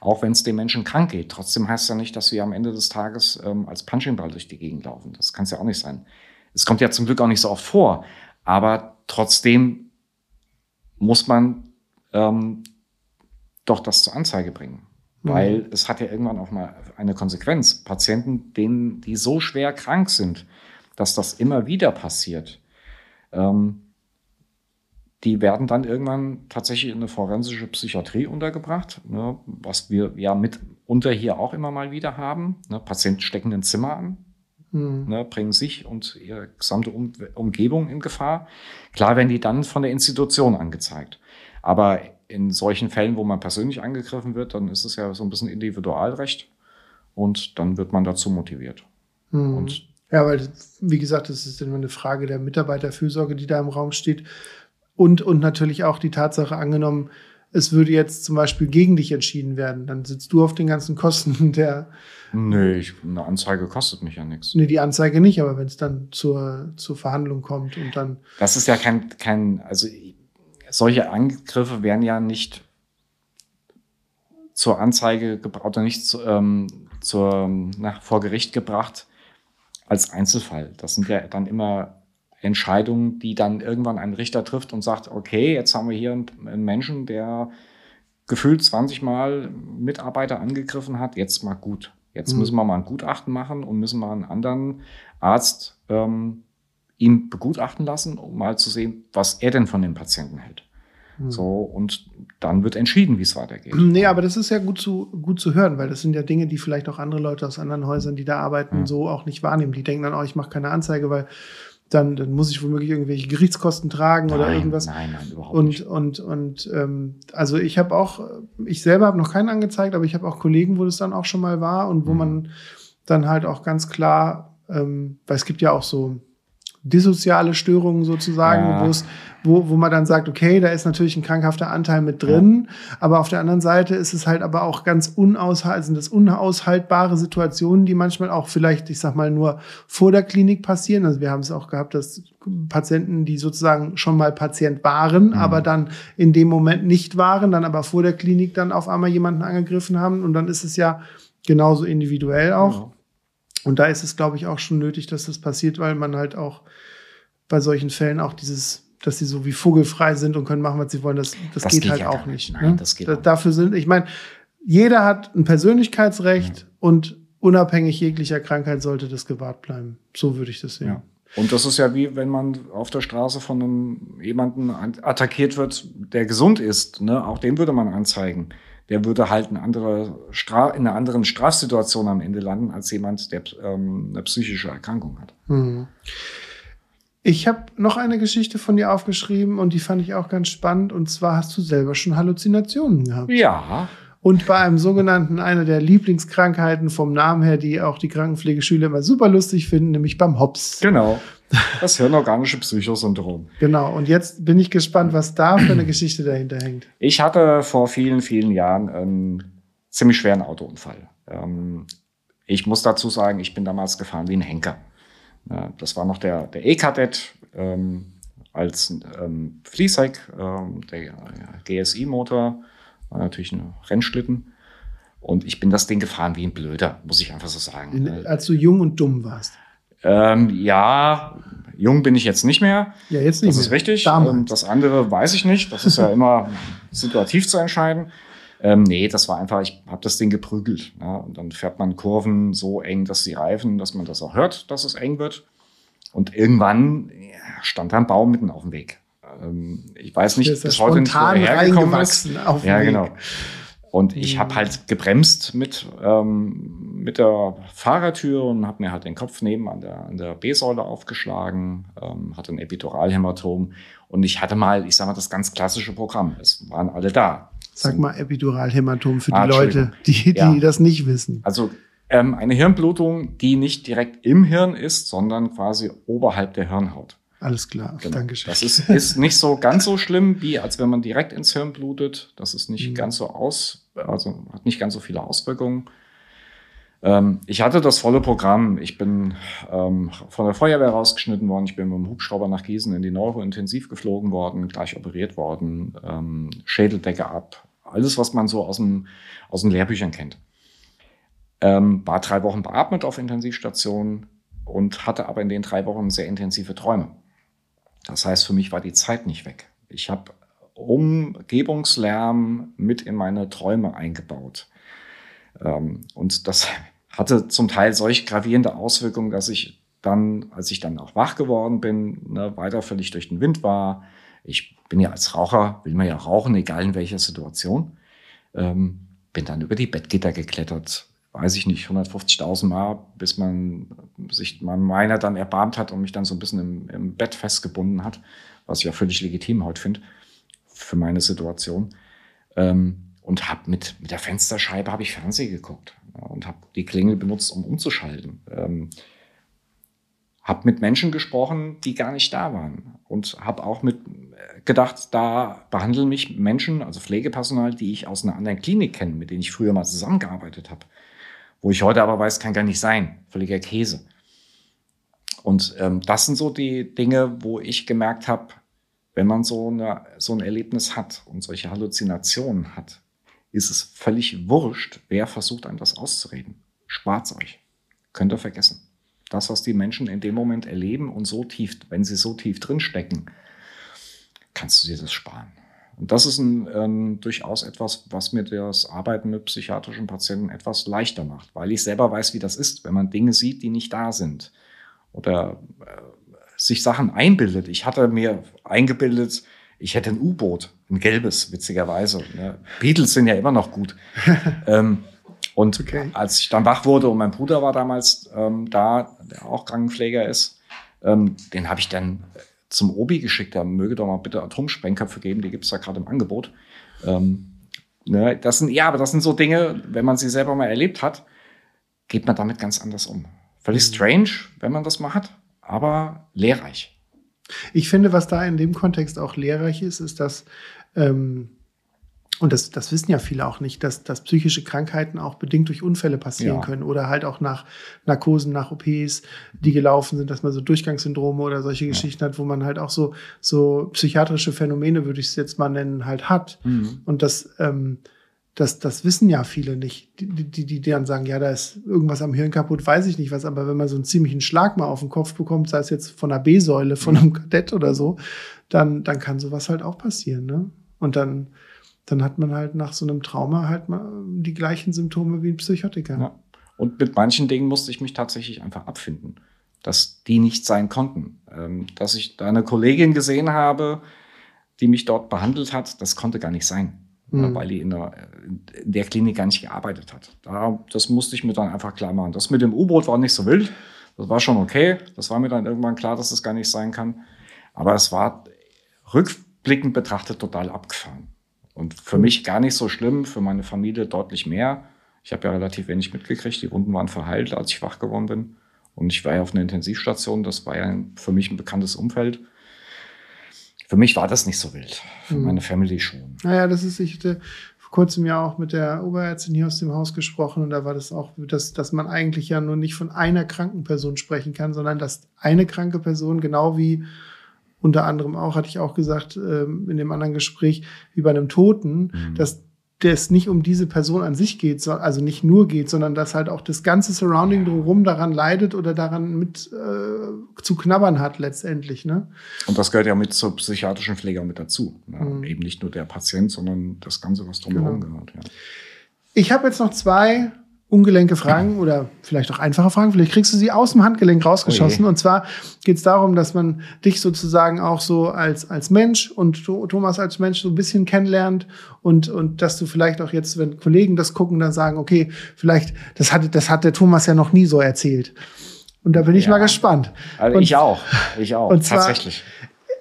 Auch wenn es dem Menschen krank geht. Trotzdem heißt es ja nicht, dass wir am Ende des Tages ähm, als Punchingball durch die Gegend laufen. Das kann es ja auch nicht sein. Es kommt ja zum Glück auch nicht so oft vor. Aber trotzdem muss man ähm, doch das zur Anzeige bringen. Mhm. Weil es hat ja irgendwann auch mal eine Konsequenz. Patienten, denen, die so schwer krank sind, dass das immer wieder passiert, ähm, die werden dann irgendwann tatsächlich in eine forensische Psychiatrie untergebracht, ne, was wir ja mitunter hier auch immer mal wieder haben. Ne, Patienten stecken ein Zimmer an, mhm. ne, bringen sich und ihre gesamte um Umgebung in Gefahr. Klar werden die dann von der Institution angezeigt. Aber in solchen Fällen, wo man persönlich angegriffen wird, dann ist es ja so ein bisschen Individualrecht und dann wird man dazu motiviert. Mhm. Ja, weil, wie gesagt, es ist immer eine Frage der Mitarbeiterfürsorge, die da im Raum steht. Und, und natürlich auch die Tatsache angenommen, es würde jetzt zum Beispiel gegen dich entschieden werden, dann sitzt du auf den ganzen Kosten [LAUGHS] der. Nee, ich, eine Anzeige kostet mich ja nichts. Nee, die Anzeige nicht, aber wenn es dann zur, zur Verhandlung kommt und dann. Das ist ja kein, kein, also solche Angriffe werden ja nicht zur Anzeige gebracht oder nicht zu, ähm, zur, nach, vor Gericht gebracht als Einzelfall. Das sind ja dann immer Entscheidung, die dann irgendwann ein Richter trifft und sagt, okay, jetzt haben wir hier einen, Menschen, der gefühlt 20 Mal Mitarbeiter angegriffen hat, jetzt mal gut. Jetzt mhm. müssen wir mal ein Gutachten machen und müssen mal einen anderen Arzt ähm, ihn begutachten lassen, um mal zu sehen, was er denn von den Patienten hält. Mhm. So, und dann wird entschieden, wie es weitergeht. [CLEARS THROAT] Nee, aber das ist ja gut zu, gut zu hören, weil das sind ja Dinge, die vielleicht auch andere Leute aus anderen Häusern, die da arbeiten, mhm. so auch nicht wahrnehmen. Die denken dann, oh, ich mache keine Anzeige, weil dann, dann muss ich womöglich irgendwelche Gerichtskosten tragen nein, oder irgendwas. Nein, nein, überhaupt und, nicht. Und, und ähm, also ich habe auch, ich selber habe noch keinen angezeigt, aber ich habe auch Kollegen, wo das dann auch schon mal war und wo mhm. man dann halt auch ganz klar, ähm, weil es gibt ja auch so dissoziale Störungen sozusagen, ja. wo es wo, wo man dann sagt, okay, da ist natürlich ein krankhafter Anteil mit drin, ja. aber auf der anderen Seite ist es halt aber auch ganz unaushaltbar, sind das unaushaltbare Situationen, die manchmal auch vielleicht, ich sag mal, nur vor der Klinik passieren. Also wir haben es auch gehabt, dass Patienten, die sozusagen schon mal Patient waren, mhm. aber dann in dem Moment nicht waren, dann aber vor der Klinik dann auf einmal jemanden angegriffen haben und dann ist es ja genauso individuell auch. Ja. Und da ist es, glaube ich, auch schon nötig, dass das passiert, weil man halt auch bei solchen Fällen auch dieses dass sie so wie vogelfrei sind und können machen, was sie wollen. Das, das, das geht, geht, halt ja auch nicht. Nein, ne? das geht da, Dafür sind, ich meine, jeder hat ein Persönlichkeitsrecht ja. und unabhängig jeglicher Krankheit sollte das gewahrt bleiben. So würde ich das sehen. Ja. Und das ist ja wie, wenn man auf der Straße von einem jemanden attackiert wird, der gesund ist. Ne? Auch den würde man anzeigen. Der würde halt eine andere Stra in einer anderen Strafsituation am Ende landen als jemand, der ähm, eine psychische Erkrankung hat. Mhm. Ich habe noch eine Geschichte von dir aufgeschrieben und die fand ich auch ganz spannend. Und zwar hast du selber schon Halluzinationen gehabt. Ja. Und bei einem sogenannten, einer der Lieblingskrankheiten vom Namen her, die auch die Krankenpflegeschüler immer super lustig finden, nämlich beim Hops. Genau. Das hirnorganische Psychosyndrom. genau. Und jetzt bin ich gespannt, was da für eine Geschichte dahinter hängt. Ich hatte vor vielen, vielen Jahren einen ziemlich schweren Autounfall. Ähm, ich muss dazu sagen, ich bin damals gefahren wie ein Henker. Das war noch der, der E-Kadett ähm, als ähm, Fließheck, der GSI-Motor, war natürlich ein Rennschlitten. Und ich bin das Ding gefahren wie ein Blöder, muss ich einfach so sagen. In, als du jung und dumm warst. Ähm, ja, jung bin ich jetzt nicht mehr. Ja, jetzt nicht Das mehr. ist richtig. Damals. Das andere weiß ich nicht. Das ist ja immer [LAUGHS] situativ zu entscheiden. Ähm, nee, das war einfach, ich habe das Ding geprügelt. Ja, und dann fährt man Kurven so eng, dass sie reifen, dass man das auch hört, dass es eng wird. Und irgendwann ja, stand da ein Baum mitten auf dem Weg. Ähm, ich weiß nicht, bis heute nicht, wo er hergekommen ist. Auf ja, genau. Und ich habe halt gebremst mit, ähm, mit der Fahrertür und habe mir halt den Kopf neben an der, an der B-Säule aufgeschlagen, ähm, hatte ein Epiduralhämatom und ich hatte mal, ich sag mal, das ganz klassische Programm. Es waren alle da. Sag mal Epiduralhämatom für die ah, Leute, die, die ja. das nicht wissen. Also ähm, eine Hirnblutung, die nicht direkt im Hirn ist, sondern quasi oberhalb der Hirnhaut. Alles klar, genau. Dankeschön. Das ist, ist nicht so ganz so schlimm, wie als wenn man direkt ins Hirn blutet. Das ist nicht mhm. ganz so aus, also hat nicht ganz so viele Auswirkungen. Ähm, ich hatte das volle Programm. Ich bin ähm, von der Feuerwehr rausgeschnitten worden. Ich bin mit dem Hubschrauber nach Gießen in die Neurointensiv geflogen worden, gleich operiert worden, ähm, Schädeldecke ab. Alles, was man so aus, dem, aus den Lehrbüchern kennt. Ähm, war drei Wochen beatmet auf Intensivstation und hatte aber in den drei Wochen sehr intensive Träume. Das heißt, für mich war die Zeit nicht weg. Ich habe Umgebungslärm mit in meine Träume eingebaut. Ähm, und das [LAUGHS] hatte zum Teil solch gravierende Auswirkungen, dass ich dann, als ich dann auch wach geworden bin, ne, weiter völlig durch den Wind war. Ich bin ja als Raucher, will man ja rauchen, egal in welcher Situation. Ähm, bin dann über die Bettgitter geklettert, weiß ich nicht, 150.000 Mal, bis man sich man meiner dann erbarmt hat und mich dann so ein bisschen im, im Bett festgebunden hat, was ich ja völlig legitim heute finde für meine Situation. Ähm, und habe mit, mit der Fensterscheibe habe ich Fernsehen geguckt ja, und habe die Klingel benutzt, um umzuschalten. Ähm, habe mit Menschen gesprochen, die gar nicht da waren und habe auch mit äh, gedacht, da behandeln mich Menschen, also Pflegepersonal, die ich aus einer anderen Klinik kenne, mit denen ich früher mal zusammengearbeitet habe, wo ich heute aber weiß, kann gar nicht sein, völliger Käse. Und ähm, das sind so die Dinge, wo ich gemerkt habe, wenn man so, eine, so ein Erlebnis hat und solche Halluzinationen hat, ist es völlig wurscht, wer versucht, einem das auszureden. Spart's euch. Könnt ihr vergessen. das, was die Menschen in dem Moment erleben und so tief, wenn sie so tief drinstecken, kannst du dir das sparen. Und das ist ein, ähm, durchaus etwas, was mir das Arbeiten mit psychiatrischen Patienten etwas leichter macht, weil ich selber weiß, wie das ist, wenn man Dinge sieht, die nicht da sind. Oder äh, sich Sachen einbildet. Ich hatte mir eingebildet, ich hätte ein U-Boot, ein gelbes, witzigerweise. Ja, Beatles sind ja immer noch gut. [LAUGHS] ähm, und okay. als ich dann wach wurde und mein Bruder war damals ähm, da, der auch Krankenpfleger ist, ähm, den habe ich dann zum Obi geschickt, der möge doch mal bitte Atomsprengköpfe geben, die gibt es da gerade im Angebot. Ähm, ne, das sind, ja, aber das sind so Dinge, wenn man sie selber mal erlebt hat, geht man damit ganz anders um. Völlig mhm. strange, wenn man das mal hat, aber lehrreich. Ich finde, was da in dem Kontext auch lehrreich ist, ist, dass ähm, und das, das wissen ja viele auch nicht, dass, dass psychische Krankheiten auch bedingt durch Unfälle passieren ja. können oder halt auch nach Narkosen, nach OPs, die gelaufen sind, dass man so Durchgangssyndrome oder solche ja. Geschichten hat, wo man halt auch so, so psychiatrische Phänomene, würde ich es jetzt mal nennen, halt hat. Mhm. Und das, ähm, das, das wissen ja viele nicht, die, die, die dann sagen, ja, da ist irgendwas am Hirn kaputt, weiß ich nicht was, aber wenn man so einen ziemlichen Schlag mal auf den Kopf bekommt, sei es jetzt von einer B-Säule, von mhm. einem Kadett oder so, dann, dann kann sowas halt auch passieren. Ne? Und dann, dann hat man halt nach so einem Trauma halt mal die gleichen Symptome wie ein Psychotiker. Ja. Und mit manchen Dingen musste ich mich tatsächlich einfach abfinden, dass die nicht sein konnten. Ähm, dass ich da eine Kollegin gesehen habe, die mich dort behandelt hat, das konnte gar nicht sein, mhm. weil die in der, in der, Klinik gar nicht gearbeitet hat. Da, das musste ich mir dann einfach klar machen. Das mit dem U-Boot war nicht so wild, das war schon okay. Das war mir dann irgendwann klar, dass das gar nicht sein kann. Aber es war rückblickend betrachtet total abgefahren. Und für mich gar nicht so schlimm, für meine Familie deutlich mehr. Ich habe ja relativ wenig mitgekriegt. Die Wunden waren verheilt, als ich wach geworden bin. Und ich war ja auf einer Intensivstation. Das war ja für mich ein bekanntes Umfeld. Für mich war das nicht so wild. Für mhm. meine Family schon. Naja, das ist, ich hatte vor kurzem ja auch mit der Oberärztin hier aus dem Haus gesprochen. Und da war das auch, dass, dass man eigentlich ja nur nicht von einer kranken Person sprechen kann, sondern dass eine kranke Person genau wie unter anderem auch, hatte ich auch gesagt, ähm, in dem anderen Gespräch, wie bei einem Toten, mhm. dass es nicht um diese Person an sich geht, also nicht nur geht, sondern dass halt auch das ganze Surrounding drumherum daran leidet oder daran mit äh, zu knabbern hat letztendlich. Ne? Und das gehört ja mit zur psychiatrischen Pflege mit dazu. Ne? Mhm. Eben nicht nur der Patient, sondern das Ganze, was drumherum genau. gehört. Ja. Ich habe jetzt noch zwei ungelenke Fragen oder vielleicht auch einfache Fragen. Vielleicht kriegst du sie aus dem Handgelenk rausgeschossen. Oh und zwar geht es darum, dass man dich sozusagen auch so als, als Mensch und Thomas als Mensch so ein bisschen kennenlernt und, und dass du vielleicht auch jetzt, wenn Kollegen das gucken, dann sagen, okay, vielleicht, das hat, das hat der Thomas ja noch nie so erzählt. Und da bin ich ja. mal gespannt. Also und, ich auch. Ich auch. Und zwar, tatsächlich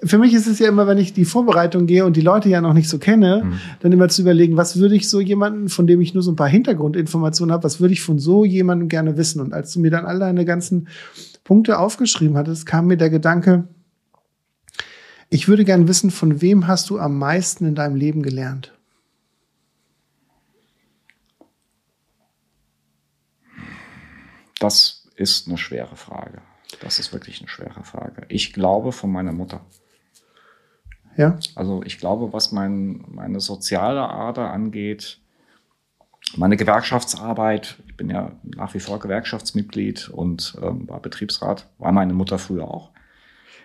für mich ist es ja immer, wenn ich die Vorbereitung gehe und die Leute ja noch nicht so kenne, mhm. dann immer zu überlegen, was würde ich so jemanden, von dem ich nur so ein paar Hintergrundinformationen habe, was würde ich von so jemandem gerne wissen? Und als du mir dann all deine ganzen Punkte aufgeschrieben hattest, kam mir der Gedanke, ich würde gerne wissen, von wem hast du am meisten in deinem Leben gelernt? Das ist eine schwere Frage. Das ist wirklich eine schwere Frage. Ich glaube von meiner Mutter. Ja. Also ich glaube, was mein, meine soziale Ader angeht, meine Gewerkschaftsarbeit, ich bin ja nach wie vor Gewerkschaftsmitglied und ähm, war Betriebsrat, war meine Mutter früher auch.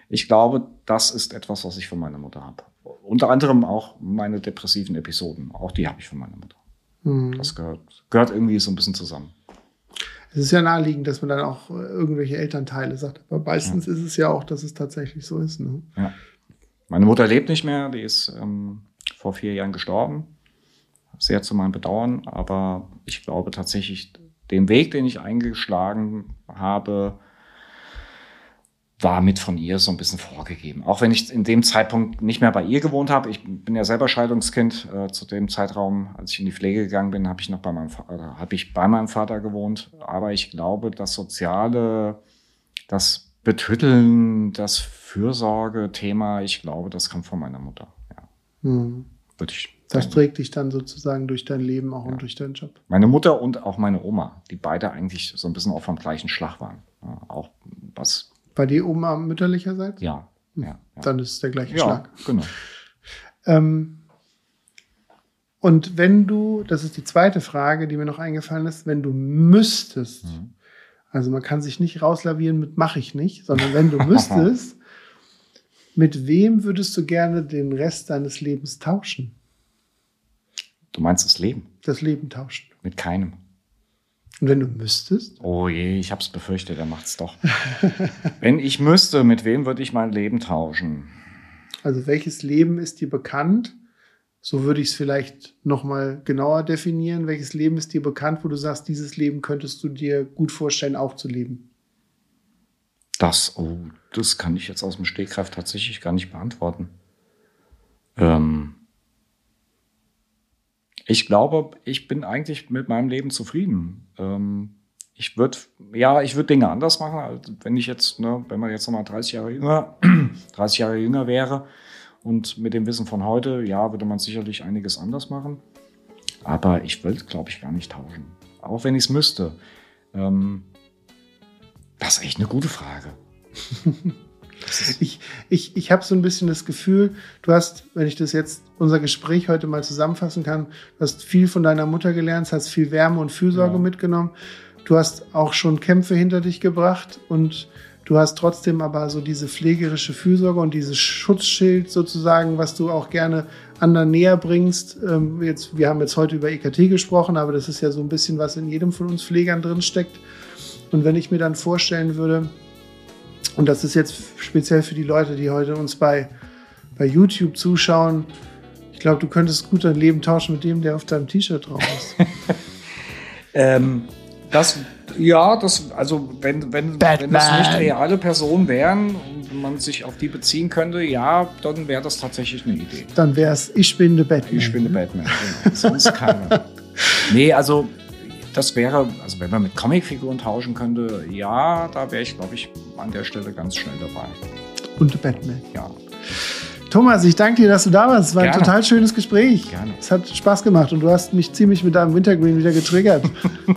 Ich glaube, das ist etwas, was ich von meiner Mutter habe. Unter anderem auch meine depressiven Episoden, auch die habe ich von meiner Mutter. Mhm. Das gehört, gehört irgendwie so ein bisschen zusammen. Es ist ja naheliegend, dass man dann auch irgendwelche Elternteile sagt. Aber meistens ja. ist es ja auch, dass es tatsächlich so ist. Ne? Ja. Meine Mutter lebt nicht mehr, die ist ähm, vor vier Jahren gestorben. Sehr zu meinem Bedauern, aber ich glaube tatsächlich, den Weg, den ich eingeschlagen habe, war mit von ihr so ein bisschen vorgegeben. Auch wenn ich in dem Zeitpunkt nicht mehr bei ihr gewohnt habe. Ich bin ja selber Scheidungskind. Äh, zu dem Zeitraum, als ich in die Pflege gegangen bin, habe ich noch bei meinem habe ich bei meinem Vater gewohnt. Aber ich glaube, das Soziale, das Betütteln, das Fürsorge-Thema, ich glaube, das kam von meiner Mutter. Ja. Hm. Würde ich das trägt dich dann sozusagen durch dein Leben auch ja. und durch deinen Job. Meine Mutter und auch meine Oma, die beide eigentlich so ein bisschen auch vom gleichen Schlag waren. Ja, auch was. War die Oma mütterlicherseits? Ja. Hm. ja, ja. Dann ist es der gleiche Schlag. Genau. Ähm, und wenn du, das ist die zweite Frage, die mir noch eingefallen ist, wenn du müsstest, mhm Also man kann sich nicht rauslavieren mit mache ich nicht, sondern wenn du [LAUGHS] müsstest, mit wem würdest du gerne den Rest deines Lebens tauschen? Du meinst das Leben? Das Leben tauschen. Mit keinem. Und wenn du müsstest? Oh je, ich hab's befürchtet, er macht's doch. [LAUGHS] wenn ich müsste, mit wem würde ich mein Leben tauschen? Also welches Leben ist dir bekannt? So würde ich es vielleicht noch mal genauer definieren. Welches Leben ist dir bekannt, wo du sagst, dieses Leben könntest du dir gut vorstellen, auch zu leben? Das, oh, das kann ich jetzt aus dem Stegreif tatsächlich gar nicht beantworten. Ähm ich glaube, ich bin eigentlich mit meinem Leben zufrieden. Ähm ich würde, ja, ich würde Dinge anders machen, als wenn ich jetzt, ne, wenn man jetzt nochmal 30 Jahre jünger, [CLEARS THROAT] 30 Jahre jünger wäre und mit dem Wissen von heute, ja, würde man sicherlich einiges anders machen. Aber ich will, glaube ich, gar nicht tauschen. Auch wenn ich es müsste. Ähm, das ist echt eine gute Frage. [LAUGHS] ich ich, ich habe so ein bisschen das Gefühl, du hast, wenn ich das jetzt unser Gespräch heute mal zusammenfassen kann, du hast viel von deiner Mutter gelernt, hast viel Wärme und Fürsorge ja. mitgenommen. Du hast auch schon Kämpfe hinter dich gebracht und du hast trotzdem aber so diese pflegerische Fürsorge und dieses Schutzschild sozusagen, was du auch gerne anderen näher bringst. Ähm, jetzt, wir haben jetzt heute über EKT gesprochen, aber das ist ja so ein bisschen, was in jedem von uns Pflegern drin steckt. Und wenn ich mir dann vorstellen würde, und das ist jetzt speziell für die Leute, die heute uns bei, bei YouTube zuschauen, ich glaube, du könntest gut dein Leben tauschen mit dem, der auf deinem T-Shirt drauf ist. [LAUGHS] ähm, das, ja, das, also wenn, wenn, wenn das nicht reale Personen wären und man sich auf die beziehen könnte, ja, dann wäre das tatsächlich eine Idee. Dann wäre es, ich bin der Batman. Ich bin der Batman, genau. Sonst keiner. nee, also das wäre, also wenn man mit Comicfiguren tauschen könnte, ja, da wäre ich, glaube ich, an der Stelle ganz schnell dabei. Und der Batman. Ja. Thomas, ich danke dir, dass du da warst. Es war Gerne. ein total schönes Gespräch. Gerne. Es hat Spaß gemacht und du hast mich ziemlich mit deinem Wintergreen wieder getriggert.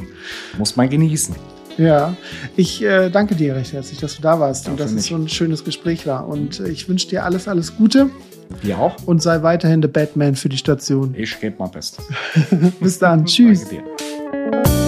[LAUGHS] Muss man genießen. Ja, ich äh, danke dir recht herzlich, dass du da warst ja, und dass es so ein schönes Gespräch war. Und äh, ich wünsche dir alles, alles Gute. Dir auch. Und sei weiterhin der Batman für die Station. Ich gebe mein Bestes. [LAUGHS] Bis dann. Tschüss. Danke dir. Thank you.